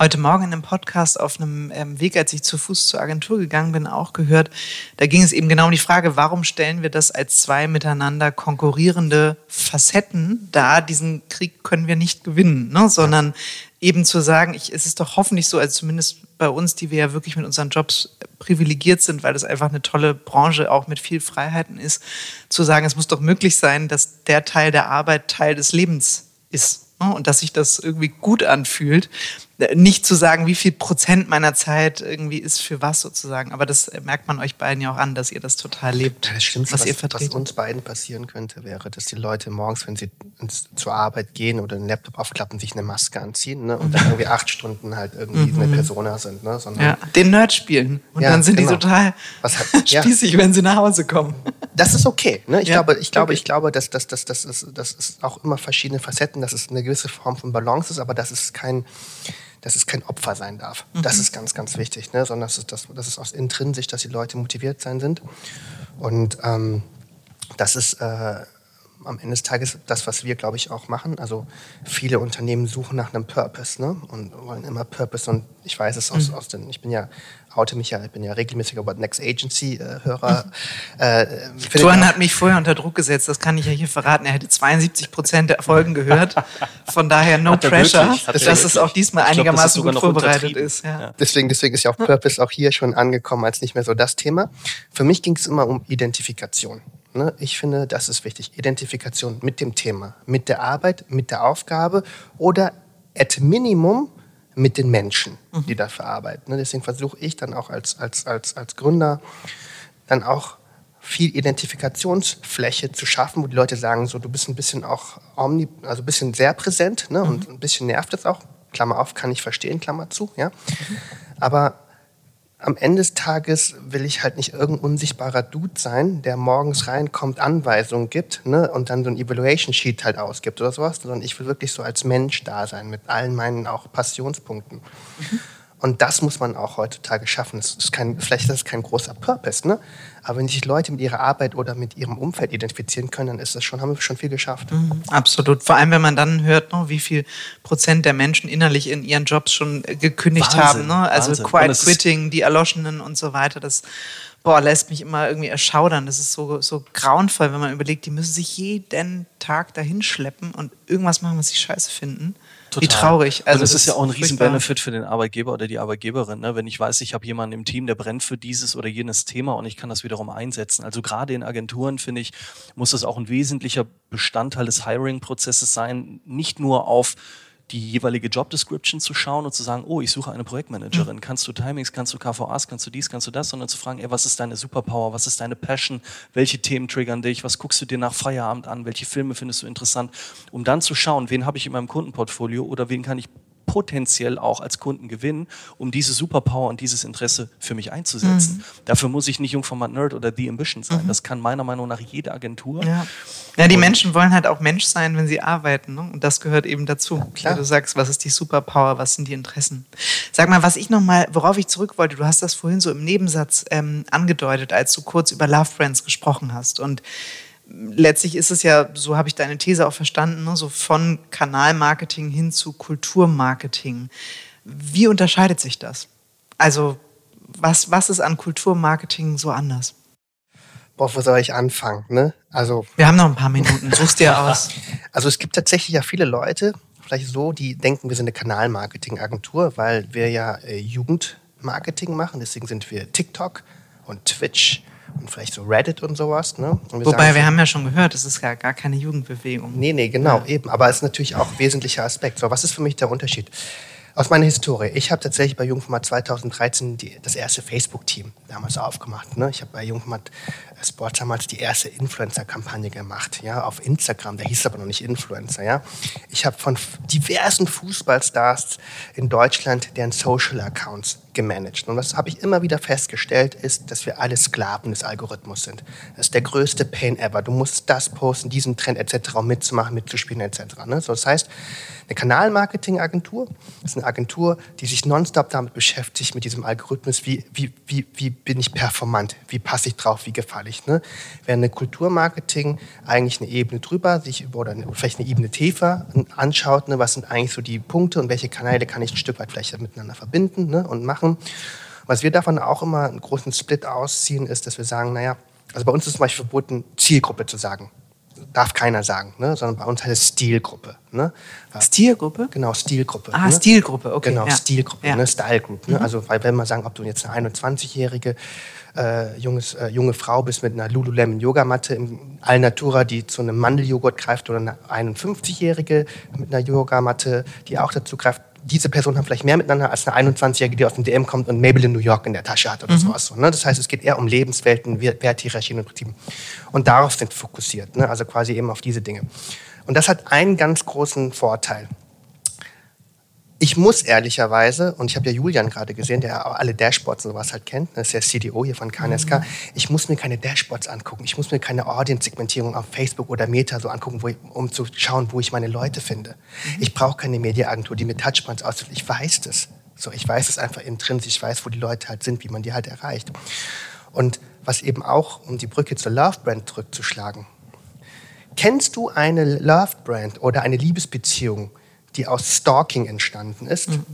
heute Morgen in einem Podcast auf einem ähm, Weg, als ich zu Fuß zur Agentur gegangen bin, auch gehört. Da ging es eben genau um die Frage, warum stellen wir das als zwei miteinander konkurrierende Facetten dar? Diesen Krieg können wir nicht gewinnen, ne? sondern eben zu sagen, ich, es ist doch hoffentlich so, als zumindest bei uns, die wir ja wirklich mit unseren Jobs privilegiert sind, weil das einfach eine tolle Branche auch mit viel Freiheiten ist, zu sagen, es muss doch möglich sein, dass der Teil der Arbeit Teil des Lebens ist ne? und dass sich das irgendwie gut anfühlt nicht zu sagen, wie viel Prozent meiner Zeit irgendwie ist für was sozusagen. Aber das merkt man euch beiden ja auch an, dass ihr das total lebt. Das Schlimmste, was, was, was uns beiden passieren könnte, wäre, dass die Leute morgens, wenn sie ins, zur Arbeit gehen oder den Laptop aufklappen, sich eine Maske anziehen ne? und dann irgendwie acht Stunden halt irgendwie mhm. eine Persona sind. Ne? Sondern, ja, den Nerd spielen. Und ja, dann sind genau. die total hat, spießig, ja. wenn sie nach Hause kommen. Das ist okay. Ne? Ich, ja, glaube, ich, glaube, okay. ich glaube, dass, dass, dass, dass, dass es auch immer verschiedene Facetten, dass es eine gewisse Form von Balance ist, aber das ist kein dass es kein Opfer sein darf. Mhm. Das ist ganz, ganz wichtig, ne? sondern das ist, das, das ist aus intrinsisch, dass die Leute motiviert sein sind. Und ähm, das ist äh, am Ende des Tages das, was wir, glaube ich, auch machen. Also viele Unternehmen suchen nach einem Purpose ne? und wollen immer Purpose. Und ich weiß es aus, mhm. aus den, ich bin ja oute mich ja, ich bin ja regelmäßiger What Next Agency-Hörer. Äh, äh, Tuan hat mich vorher unter Druck gesetzt, das kann ich ja hier verraten. Er hätte 72 Prozent der Folgen gehört. Von daher no pressure, dass es auch diesmal einigermaßen glaub, gut vorbereitet ist. Ja. Deswegen, deswegen ist ja auch Purpose auch hier schon angekommen als nicht mehr so das Thema. Für mich ging es immer um Identifikation. Ne? Ich finde, das ist wichtig. Identifikation mit dem Thema, mit der Arbeit, mit der Aufgabe oder at Minimum mit den Menschen, mhm. die dafür arbeiten. Ne? Deswegen versuche ich dann auch als, als, als, als Gründer dann auch viel Identifikationsfläche zu schaffen, wo die Leute sagen, so du bist ein bisschen auch omni, also ein bisschen sehr präsent ne? und mhm. ein bisschen nervt es auch. Klammer auf, kann ich verstehen, Klammer zu. Ja? Mhm. Aber am Ende des Tages will ich halt nicht irgendein unsichtbarer Dude sein, der morgens reinkommt, Anweisungen gibt ne, und dann so ein Evaluation Sheet halt ausgibt oder sowas, sondern ich will wirklich so als Mensch da sein mit allen meinen auch Passionspunkten. Mhm. Und das muss man auch heutzutage schaffen. Das ist kein, vielleicht ist das kein großer Purpose, ne? Aber wenn sich Leute mit ihrer Arbeit oder mit ihrem Umfeld identifizieren können, dann ist das schon, haben wir schon viel geschafft. Mhm, absolut. Vor allem, wenn man dann hört, ne, wie viel Prozent der Menschen innerlich in ihren Jobs schon gekündigt Wahnsinn, haben. Ne? Also Wahnsinn. Quiet Quitting, die Erloschenen und so weiter. Das boah, lässt mich immer irgendwie erschaudern. Das ist so, so grauenvoll, wenn man überlegt, die müssen sich jeden Tag dahin schleppen und irgendwas machen, was sie scheiße finden Total. Wie traurig. Also und es ist ja auch ein Riesen-Benefit für den Arbeitgeber oder die Arbeitgeberin, ne? wenn ich weiß, ich habe jemanden im Team, der brennt für dieses oder jenes Thema und ich kann das wiederum einsetzen. Also gerade in Agenturen, finde ich, muss das auch ein wesentlicher Bestandteil des Hiring-Prozesses sein, nicht nur auf die jeweilige Job Description zu schauen und zu sagen, oh, ich suche eine Projektmanagerin. Mhm. Kannst du Timings, kannst du KVAs, kannst du dies, kannst du das, sondern zu fragen, ey, was ist deine Superpower, was ist deine Passion, welche Themen triggern dich, was guckst du dir nach Feierabend an, welche Filme findest du interessant, um dann zu schauen, wen habe ich in meinem Kundenportfolio oder wen kann ich potenziell auch als Kunden gewinnen, um diese Superpower und dieses Interesse für mich einzusetzen. Mhm. Dafür muss ich nicht Jungformat Nerd oder The Ambition sein. Mhm. Das kann meiner Meinung nach jede Agentur. Ja, ja die und Menschen wollen halt auch Mensch sein, wenn sie arbeiten. Ne? Und das gehört eben dazu. Klar. Du sagst, was ist die Superpower, was sind die Interessen? Sag mal, was ich nochmal, worauf ich zurück wollte, du hast das vorhin so im Nebensatz ähm, angedeutet, als du kurz über Love Friends gesprochen hast. Und letztlich ist es ja, so habe ich deine These auch verstanden, ne, so von Kanalmarketing hin zu Kulturmarketing. Wie unterscheidet sich das? Also was, was ist an Kulturmarketing so anders? Boah, wo soll ich anfangen? Ne? Also, Wir haben noch ein paar Minuten, such's dir aus. Also es gibt tatsächlich ja viele Leute, vielleicht so, die denken, wir sind eine Kanalmarketing-Agentur, weil wir ja äh, Jugendmarketing machen. Deswegen sind wir TikTok und Twitch und vielleicht so Reddit und sowas. Ne? Und wir Wobei sagen, wir haben ja schon gehört, es ist ja gar keine Jugendbewegung. Nee, nee, genau, ja. eben. Aber es ist natürlich auch ein wesentlicher Aspekt. So, was ist für mich der Unterschied? Aus meiner Historie. Ich habe tatsächlich bei Jungformat 2013 die, das erste Facebook-Team damals aufgemacht. Ne? Ich habe bei Jungformat Sport damals die erste Influencer-Kampagne gemacht, ja, auf Instagram. Der hieß aber noch nicht Influencer, ja. Ich habe von diversen Fußballstars in Deutschland deren Social-Accounts gemanagt. Und was habe ich immer wieder festgestellt, ist, dass wir alle Sklaven des Algorithmus sind. Das ist der größte Pain ever. Du musst das posten, diesen Trend etc., um mitzumachen, mitzuspielen etc. Ne? So, das heißt, eine Kanalmarketing-Agentur ist eine Agentur, die sich nonstop damit beschäftigt, mit diesem Algorithmus, wie, wie, wie, wie bin ich performant, wie passe ich drauf, wie gefalle ich. Ne? Während eine Kulturmarketing eigentlich eine Ebene drüber sich oder vielleicht eine Ebene tiefer anschaut, ne? was sind eigentlich so die Punkte und welche Kanäle kann ich ein Stück weit vielleicht miteinander verbinden ne? und machen. Was wir davon auch immer einen großen Split ausziehen, ist, dass wir sagen, naja, also bei uns ist zum Beispiel verboten, Zielgruppe zu sagen darf keiner sagen, ne? sondern bei uns heißt es Stilgruppe. Ne? Stilgruppe? Genau, Stilgruppe. Ah, ne? Stilgruppe, okay. Genau, ja. Stilgruppe, ja. Ne? Style Group. Ne? Mhm. Also, weil wenn wir sagen, ob du jetzt eine 21-jährige äh, junges, äh, junge Frau bist mit einer Lululemon Yogamatte im Alnatura, die zu einem Mandeljoghurt greift, oder eine 51-jährige mit einer Yogamatte, die auch dazu greift. Diese Personen haben vielleicht mehr miteinander als eine 21-jährige, die aus dem DM kommt und Maybelline New York in der Tasche hat oder mhm. sowas. So, ne? Das heißt, es geht eher um Lebenswelten, Werthierarchien und Prinzipien. Und darauf sind fokussiert, ne? also quasi eben auf diese Dinge. Und das hat einen ganz großen Vorteil ich muss ehrlicherweise, und ich habe ja Julian gerade gesehen, der alle Dashboards und sowas halt kennt, das ist der CDO hier von KNSK, mhm. ich muss mir keine Dashboards angucken, ich muss mir keine Audience-Segmentierung auf Facebook oder Meta so angucken, ich, um zu schauen, wo ich meine Leute finde. Mhm. Ich brauche keine Mediaagentur, die mir Touchpoints ausführt. Ich weiß das. So, ich weiß es einfach intrinsisch, ich weiß, wo die Leute halt sind, wie man die halt erreicht. Und was eben auch, um die Brücke zur Love Brand zurückzuschlagen, kennst du eine Love Brand oder eine Liebesbeziehung, die aus Stalking entstanden ist. Mhm.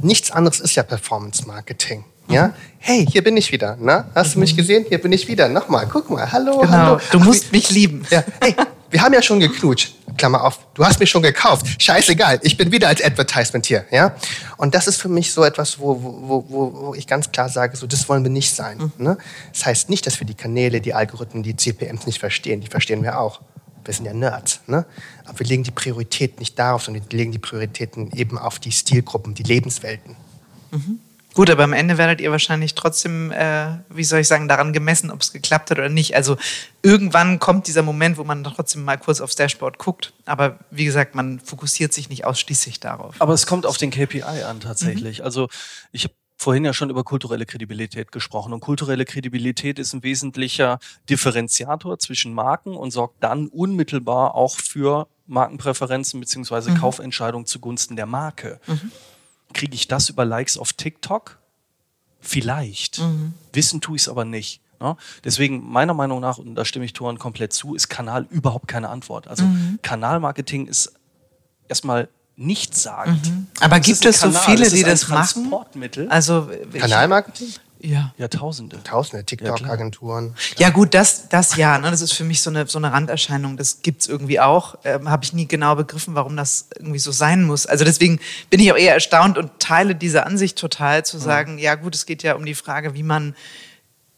Nichts anderes ist ja Performance Marketing. Ja? Mhm. Hey, hier bin ich wieder. Na? Hast mhm. du mich mhm. gesehen? Hier bin ich wieder. Nochmal, guck mal. Hallo, genau. hallo. Du Ach, musst wie, mich lieben. Ja. Hey, wir haben ja schon geknutscht. Klammer auf. Du hast mich schon gekauft. Scheißegal. Ich bin wieder als Advertisement hier. Ja? Und das ist für mich so etwas, wo, wo, wo, wo ich ganz klar sage, so, das wollen wir nicht sein. Mhm. Ne? Das heißt nicht, dass wir die Kanäle, die Algorithmen, die CPMs nicht verstehen. Die verstehen wir auch wir sind ja Nerds, ne? aber wir legen die Priorität nicht darauf, sondern wir legen die Prioritäten eben auf die Stilgruppen, die Lebenswelten. Mhm. Gut, aber am Ende werdet ihr wahrscheinlich trotzdem, äh, wie soll ich sagen, daran gemessen, ob es geklappt hat oder nicht. Also irgendwann kommt dieser Moment, wo man trotzdem mal kurz aufs Dashboard guckt. Aber wie gesagt, man fokussiert sich nicht ausschließlich darauf. Aber es kommt auf den KPI an tatsächlich. Mhm. Also ich habe vorhin ja schon über kulturelle Kredibilität gesprochen. Und kulturelle Kredibilität ist ein wesentlicher Differenziator zwischen Marken und sorgt dann unmittelbar auch für Markenpräferenzen beziehungsweise mhm. Kaufentscheidungen zugunsten der Marke. Mhm. Kriege ich das über Likes auf TikTok? Vielleicht. Mhm. Wissen tue ich es aber nicht. Ne? Deswegen, meiner Meinung nach, und da stimme ich Toren komplett zu, ist Kanal überhaupt keine Antwort. Also mhm. Kanalmarketing ist erstmal nichts sagt. Mhm. Aber das gibt es so viele, die das machen? Also Kanalmarketing? Ja. Jahrtausende. Tausende TikTok-Agenturen. Ja, ja, gut, das, das ja. Ne? Das ist für mich so eine, so eine Randerscheinung. Das gibt's irgendwie auch. Ähm, Habe ich nie genau begriffen, warum das irgendwie so sein muss. Also deswegen bin ich auch eher erstaunt und teile diese Ansicht total, zu sagen, ja, ja gut, es geht ja um die Frage, wie man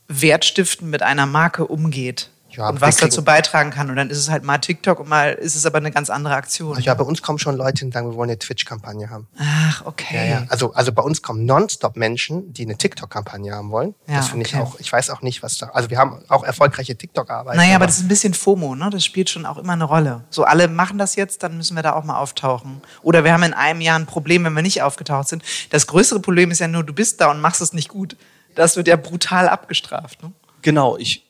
Wertstiften mit einer Marke umgeht ja, und was dazu beitragen kann. Und dann ist es halt mal TikTok und mal ist es aber eine ganz andere Aktion. Ja, bei uns kommen schon Leute und sagen, wir wollen eine Twitch-Kampagne haben. Ach, okay. Ja, ja. Also, also bei uns kommen nonstop Menschen, die eine TikTok-Kampagne haben wollen. Ja, das finde okay. ich auch, ich weiß auch nicht, was da, also wir haben auch erfolgreiche TikTok-Arbeit. Naja, aber, aber das ist ein bisschen FOMO, ne? Das spielt schon auch immer eine Rolle. So, alle machen das jetzt, dann müssen wir da auch mal auftauchen. Oder wir haben in einem Jahr ein Problem, wenn wir nicht aufgetaucht sind. Das größere Problem ist ja nur, du bist da und machst es nicht gut. Das wird ja brutal abgestraft. Ne? Genau, ich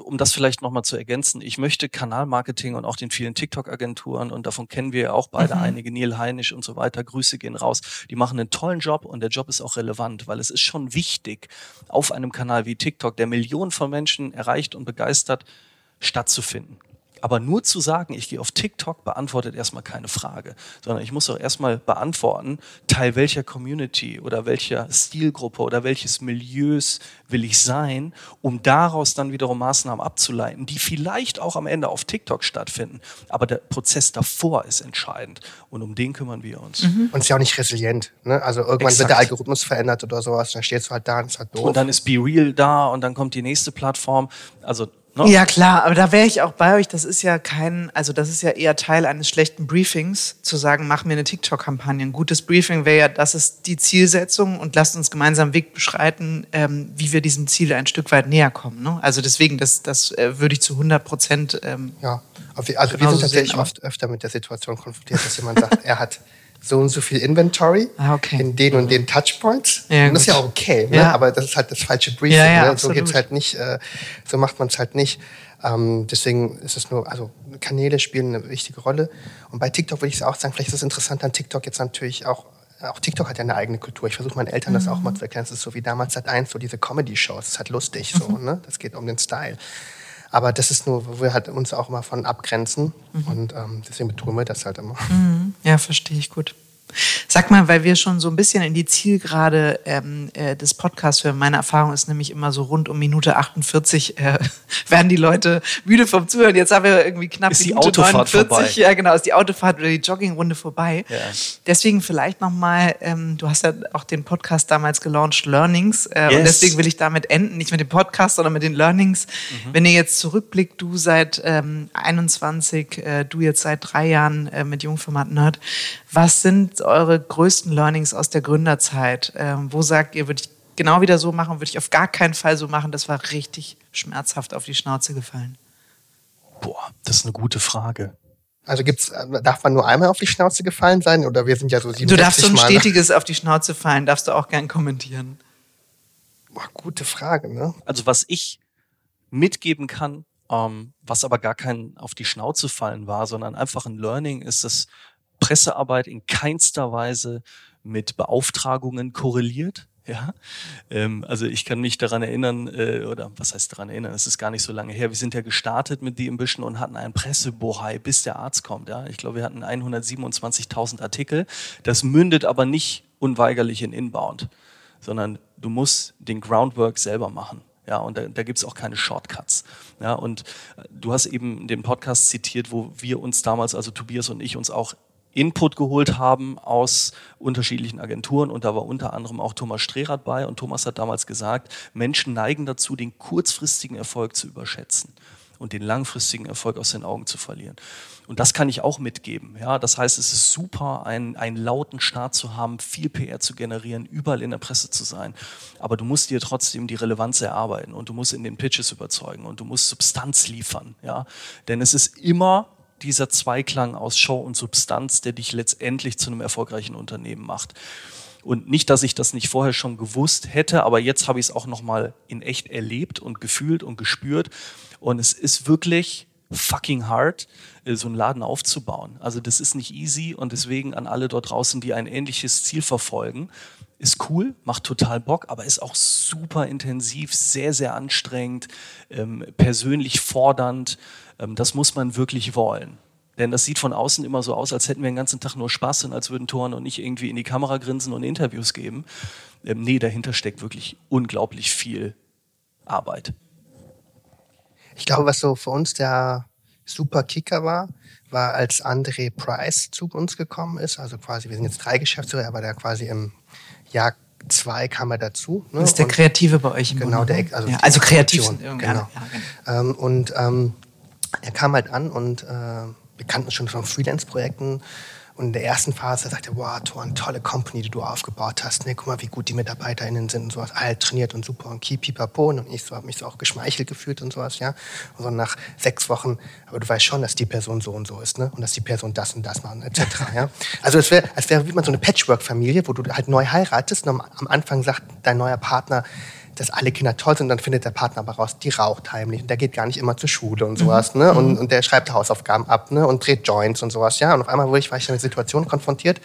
um das vielleicht nochmal zu ergänzen, ich möchte Kanalmarketing und auch den vielen TikTok-Agenturen, und davon kennen wir ja auch beide mhm. einige, Neil Heinisch und so weiter, Grüße gehen raus, die machen einen tollen Job und der Job ist auch relevant, weil es ist schon wichtig, auf einem Kanal wie TikTok, der Millionen von Menschen erreicht und begeistert, stattzufinden. Aber nur zu sagen, ich gehe auf TikTok, beantwortet erstmal keine Frage, sondern ich muss auch erstmal beantworten, Teil welcher Community oder welcher Stilgruppe oder welches Milieus will ich sein, um daraus dann wiederum Maßnahmen abzuleiten, die vielleicht auch am Ende auf TikTok stattfinden. Aber der Prozess davor ist entscheidend und um den kümmern wir uns. Mhm. Und es ist ja auch nicht resilient. Ne? Also irgendwann Exakt. wird der Algorithmus verändert oder sowas, dann stehst du halt da und ist halt doof. Und dann ist Be Real da und dann kommt die nächste Plattform. Also Ne? Ja, klar, aber da wäre ich auch bei euch. Das ist ja kein, also das ist ja eher Teil eines schlechten Briefings, zu sagen, mach mir eine TikTok-Kampagne. Ein gutes Briefing wäre ja, das ist die Zielsetzung und lasst uns gemeinsam Weg beschreiten, ähm, wie wir diesem Ziel ein Stück weit näher kommen. Ne? Also deswegen, das, das äh, würde ich zu 100 Prozent. Ähm, ja, also wir sind tatsächlich oft öfter mit der Situation konfrontiert, dass jemand sagt, er hat so und so viel Inventory ah, okay. in den und den Touchpoints. Ja, und das ist ja auch okay, ne? ja. aber das ist halt das falsche Briefing. Ja, ne? So geht's halt nicht, äh, so macht man es halt nicht. Ähm, deswegen ist es nur, also Kanäle spielen eine wichtige Rolle. Und bei TikTok würde ich auch sagen, vielleicht ist es interessant an TikTok jetzt natürlich auch auch TikTok hat ja eine eigene Kultur. Ich versuche meinen Eltern das auch mal mhm. zu erklären. Es ist so wie damals seit eins so diese Comedy-Shows. Es ist halt lustig, so, mhm. ne? Das geht um den Style. Aber das ist nur, wo wir halt uns auch immer von abgrenzen. Mhm. Und ähm, deswegen betonen wir das halt immer. Mhm. Ja, verstehe ich gut. Sag mal, weil wir schon so ein bisschen in die Zielgerade ähm, äh, des Podcasts hören. Meine Erfahrung ist nämlich immer so rund um Minute 48 äh, werden die Leute müde vom Zuhören. Jetzt haben wir irgendwie knapp ist Minute die Autofahrt 49. Vorbei. Ja, genau, ist die Autofahrt oder die Joggingrunde vorbei. Ja. Deswegen vielleicht nochmal, ähm, du hast ja auch den Podcast damals gelauncht, Learnings. Äh, yes. Und deswegen will ich damit enden, nicht mit dem Podcast, sondern mit den Learnings. Mhm. Wenn ihr jetzt zurückblickt, du seit ähm, 21, äh, du jetzt seit drei Jahren äh, mit Jungformat Nerd, was sind eure größten Learnings aus der Gründerzeit? Ähm, wo sagt ihr, würde ich genau wieder so machen, würde ich auf gar keinen Fall so machen? Das war richtig schmerzhaft auf die Schnauze gefallen. Boah, das ist eine gute Frage. Also gibt's, äh, darf man nur einmal auf die Schnauze gefallen sein oder wir sind ja so 67 Du darfst so ein stetiges auf die Schnauze fallen, darfst du auch gern kommentieren. Boah, gute Frage, ne? Also was ich mitgeben kann, ähm, was aber gar kein auf die Schnauze fallen war, sondern einfach ein Learning ist, dass Pressearbeit in keinster Weise mit Beauftragungen korreliert. Ja, ähm, also ich kann mich daran erinnern, äh, oder was heißt daran erinnern, es ist gar nicht so lange her. Wir sind ja gestartet mit The Ambition und hatten einen Pressebohai, bis der Arzt kommt. Ja, ich glaube, wir hatten 127.000 Artikel. Das mündet aber nicht unweigerlich in Inbound, sondern du musst den Groundwork selber machen. Ja, und da, da gibt es auch keine Shortcuts. Ja, und äh, du hast eben den Podcast zitiert, wo wir uns damals, also Tobias und ich, uns auch Input geholt haben aus unterschiedlichen Agenturen und da war unter anderem auch Thomas Strehrath bei und Thomas hat damals gesagt, Menschen neigen dazu, den kurzfristigen Erfolg zu überschätzen und den langfristigen Erfolg aus den Augen zu verlieren. Und das kann ich auch mitgeben. Ja, das heißt, es ist super, einen, einen lauten Start zu haben, viel PR zu generieren, überall in der Presse zu sein. Aber du musst dir trotzdem die Relevanz erarbeiten und du musst in den Pitches überzeugen und du musst Substanz liefern. Ja, denn es ist immer dieser Zweiklang aus Show und Substanz, der dich letztendlich zu einem erfolgreichen Unternehmen macht. Und nicht, dass ich das nicht vorher schon gewusst hätte, aber jetzt habe ich es auch nochmal in echt erlebt und gefühlt und gespürt. Und es ist wirklich fucking hard, äh, so einen Laden aufzubauen. Also das ist nicht easy und deswegen an alle dort draußen, die ein ähnliches Ziel verfolgen, ist cool, macht total Bock, aber ist auch super intensiv, sehr, sehr anstrengend, ähm, persönlich fordernd. Ähm, das muss man wirklich wollen. Denn das sieht von außen immer so aus, als hätten wir den ganzen Tag nur Spaß und als würden Toren und nicht irgendwie in die Kamera grinsen und Interviews geben. Ähm, nee, dahinter steckt wirklich unglaublich viel Arbeit. Ich glaube, was so für uns der super Kicker war, war, als André Price zu uns gekommen ist. Also quasi, wir sind jetzt drei Geschäftsführer, aber der quasi im Jahr zwei kam er dazu. Ne? Das ist der und Kreative bei euch im Genau, der, also, ja, also kreativ. Genau. Ja, genau. Ähm, und ähm, er kam halt an und äh, wir kannten uns schon von Freelance-Projekten und in der ersten Phase sagte er, wow, eine tolle Company, die du aufgebaut hast. Ne, guck mal, wie gut die MitarbeiterInnen sind und sowas. All trainiert und super und keep, pipapo. Und ich so, habe mich so auch geschmeichelt gefühlt und sowas, ja. Und so nach sechs Wochen, aber du weißt schon, dass die Person so und so ist, ne? Und dass die Person das und das macht, etc. ja. Also es wäre, als wäre wie man so eine Patchwork-Familie, wo du halt neu heiratest und am Anfang sagt dein neuer Partner, dass alle Kinder toll sind, dann findet der Partner aber raus, die raucht heimlich und der geht gar nicht immer zur Schule und sowas, mhm. ne? Und, mhm. und der schreibt Hausaufgaben ab, ne? Und dreht Joints und sowas, ja. Und auf einmal wurde ich, war ich in eine Situation konfrontiert,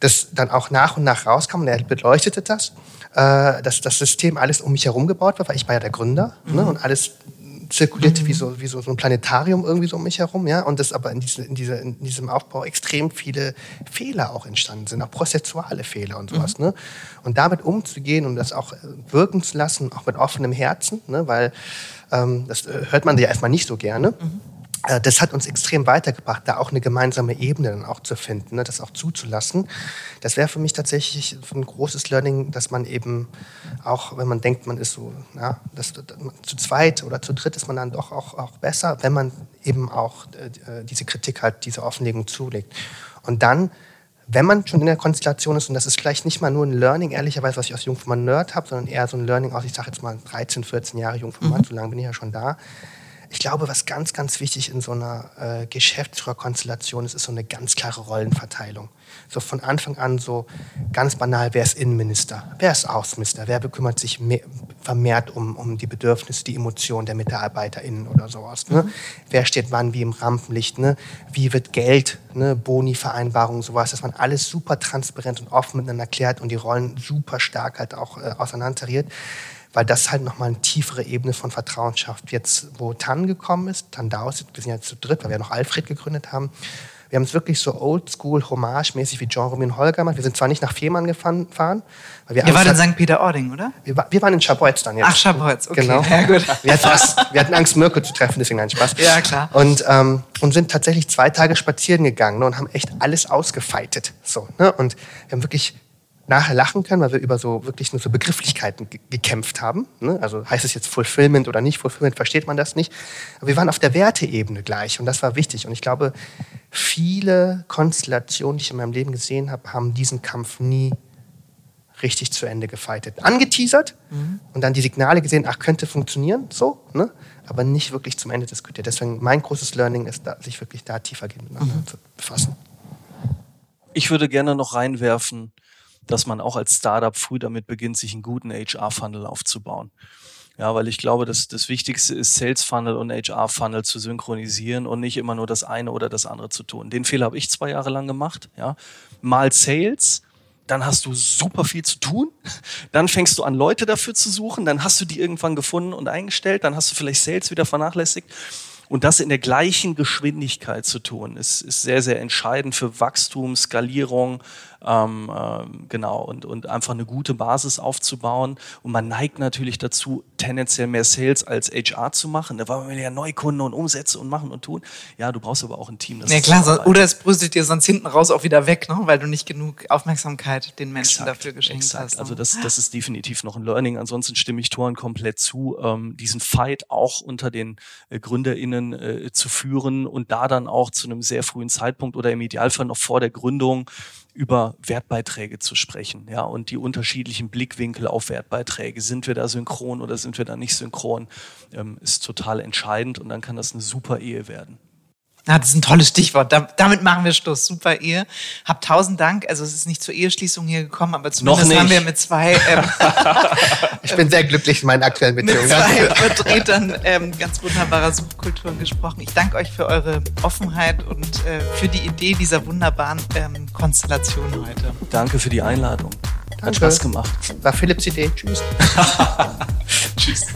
dass dann auch nach und nach rauskam und er beleuchtete das, äh, dass das System alles um mich herum gebaut war, weil ich war ja der Gründer, ne? mhm. ne? Und alles zirkuliert mhm. wie, so, wie so, so ein Planetarium irgendwie so um mich herum, ja, und dass aber in, diese, in, diese, in diesem Aufbau extrem viele Fehler auch entstanden sind, auch prozessuale Fehler und sowas, mhm. ne? Und damit umzugehen und das auch äh, wirken zu lassen, auch mit offenem Herzen, ne? weil ähm, das äh, hört man ja erstmal nicht so gerne. Mhm das hat uns extrem weitergebracht, da auch eine gemeinsame Ebene dann auch zu finden, ne, das auch zuzulassen. Das wäre für mich tatsächlich ein großes Learning, dass man eben auch, wenn man denkt, man ist so, ja, das, zu zweit oder zu dritt ist man dann doch auch, auch besser, wenn man eben auch äh, diese Kritik halt, diese Offenlegung zulegt. Und dann wenn man schon in der Konstellation ist, und das ist vielleicht nicht mal nur ein Learning, ehrlicherweise, was ich aus Jungformat Nerd habe, sondern eher so ein Learning aus, ich sage jetzt mal 13, 14 Jahre Jungformat, mhm. so lange bin ich ja schon da, ich glaube, was ganz, ganz wichtig in so einer äh, Geschäftsführerkonstellation ist, ist so eine ganz klare Rollenverteilung. So von Anfang an so ganz banal, wer ist Innenminister, wer ist Außenminister, wer bekümmert sich mehr, vermehrt um, um die Bedürfnisse, die Emotionen der MitarbeiterInnen oder sowas. Ne? Mhm. Wer steht wann wie im Rampenlicht, ne? wie wird Geld, ne? Boni-Vereinbarungen, sowas, dass man alles super transparent und offen miteinander klärt und die Rollen super stark halt auch äh, auseinanderiert weil das halt nochmal eine tiefere Ebene von Vertrauen schafft. Jetzt, wo Tan gekommen ist, Tan Daus, wir sind jetzt zu dritt, weil wir noch Alfred gegründet haben, wir haben es wirklich so oldschool, hommage-mäßig wie Jean Romeo und Holger gemacht. Wir sind zwar nicht nach Fehmarn gefahren, weil wir Ihr wart in St. Peter-Ording, oder? Wir, wir, waren in Scharbeutz dann jetzt. Ach, Scharbeutz, okay. Genau. Ja, gut. Wir hatten, Angst, wir hatten Angst, Mirko zu treffen, deswegen ein Spaß. Ja, klar. Und, ähm, und sind tatsächlich zwei Tage spazieren gegangen ne, und haben echt alles ausgefeitet. So, ne? Und wir haben wirklich nachher lachen können, weil wir über so wirklich nur so Begrifflichkeiten gekämpft haben. Ne? Also heißt es jetzt Fulfillment oder nicht Fulfillment, versteht man das nicht. Aber wir waren auf der Werteebene gleich und das war wichtig. Und ich glaube, viele Konstellationen, die ich in meinem Leben gesehen habe, haben diesen Kampf nie richtig zu Ende gefeitet. Angeteasert mhm. und dann die Signale gesehen, ach, könnte funktionieren, so, ne? aber nicht wirklich zum Ende diskutiert. Deswegen mein großes Learning ist, da, sich wirklich da tiefer miteinander mhm. zu befassen. Ich würde gerne noch reinwerfen, dass man auch als Startup früh damit beginnt, sich einen guten HR-Funnel aufzubauen. Ja, weil ich glaube, dass das Wichtigste ist, Sales Funnel und HR Funnel zu synchronisieren und nicht immer nur das eine oder das andere zu tun. Den Fehler habe ich zwei Jahre lang gemacht. Ja, mal Sales, dann hast du super viel zu tun. Dann fängst du an, Leute dafür zu suchen. Dann hast du die irgendwann gefunden und eingestellt. Dann hast du vielleicht Sales wieder vernachlässigt. Und das in der gleichen Geschwindigkeit zu tun, ist, ist sehr, sehr entscheidend für Wachstum, Skalierung, ähm, äh, genau, und, und einfach eine gute Basis aufzubauen. Und man neigt natürlich dazu, tendenziell mehr Sales als HR zu machen, da weil man ja Neukunden und Umsätze und machen und tun. Ja, du brauchst aber auch ein Team. Das ja klar, so, oder es brüstet dir sonst hinten raus auch wieder weg, ne? weil du nicht genug Aufmerksamkeit den Menschen exakt, dafür geschenkt exakt. hast. Ne? Also das, das ist definitiv noch ein Learning. Ansonsten stimme ich Toren komplett zu, ähm, diesen Fight auch unter den äh, GründerInnen äh, zu führen und da dann auch zu einem sehr frühen Zeitpunkt oder im Idealfall noch vor der Gründung über Wertbeiträge zu sprechen, ja, und die unterschiedlichen Blickwinkel auf Wertbeiträge. Sind wir da synchron oder sind wir da nicht synchron, ähm, ist total entscheidend und dann kann das eine super Ehe werden. Ah, das ist ein tolles Stichwort. Da, damit machen wir Schluss. Super Ehe. Hab tausend Dank. Also es ist nicht zur Eheschließung hier gekommen, aber zumindest haben wir mit zwei. Ähm, ich bin sehr glücklich in meinen aktuellen Beziehungen. Mit zwei Vertretern ähm, ganz wunderbarer Subkulturen gesprochen. Ich danke euch für eure Offenheit und äh, für die Idee dieser wunderbaren ähm, Konstellation heute. Danke für die Einladung. Danke. Hat Spaß gemacht. War Philipps Idee. Tschüss. Tschüss.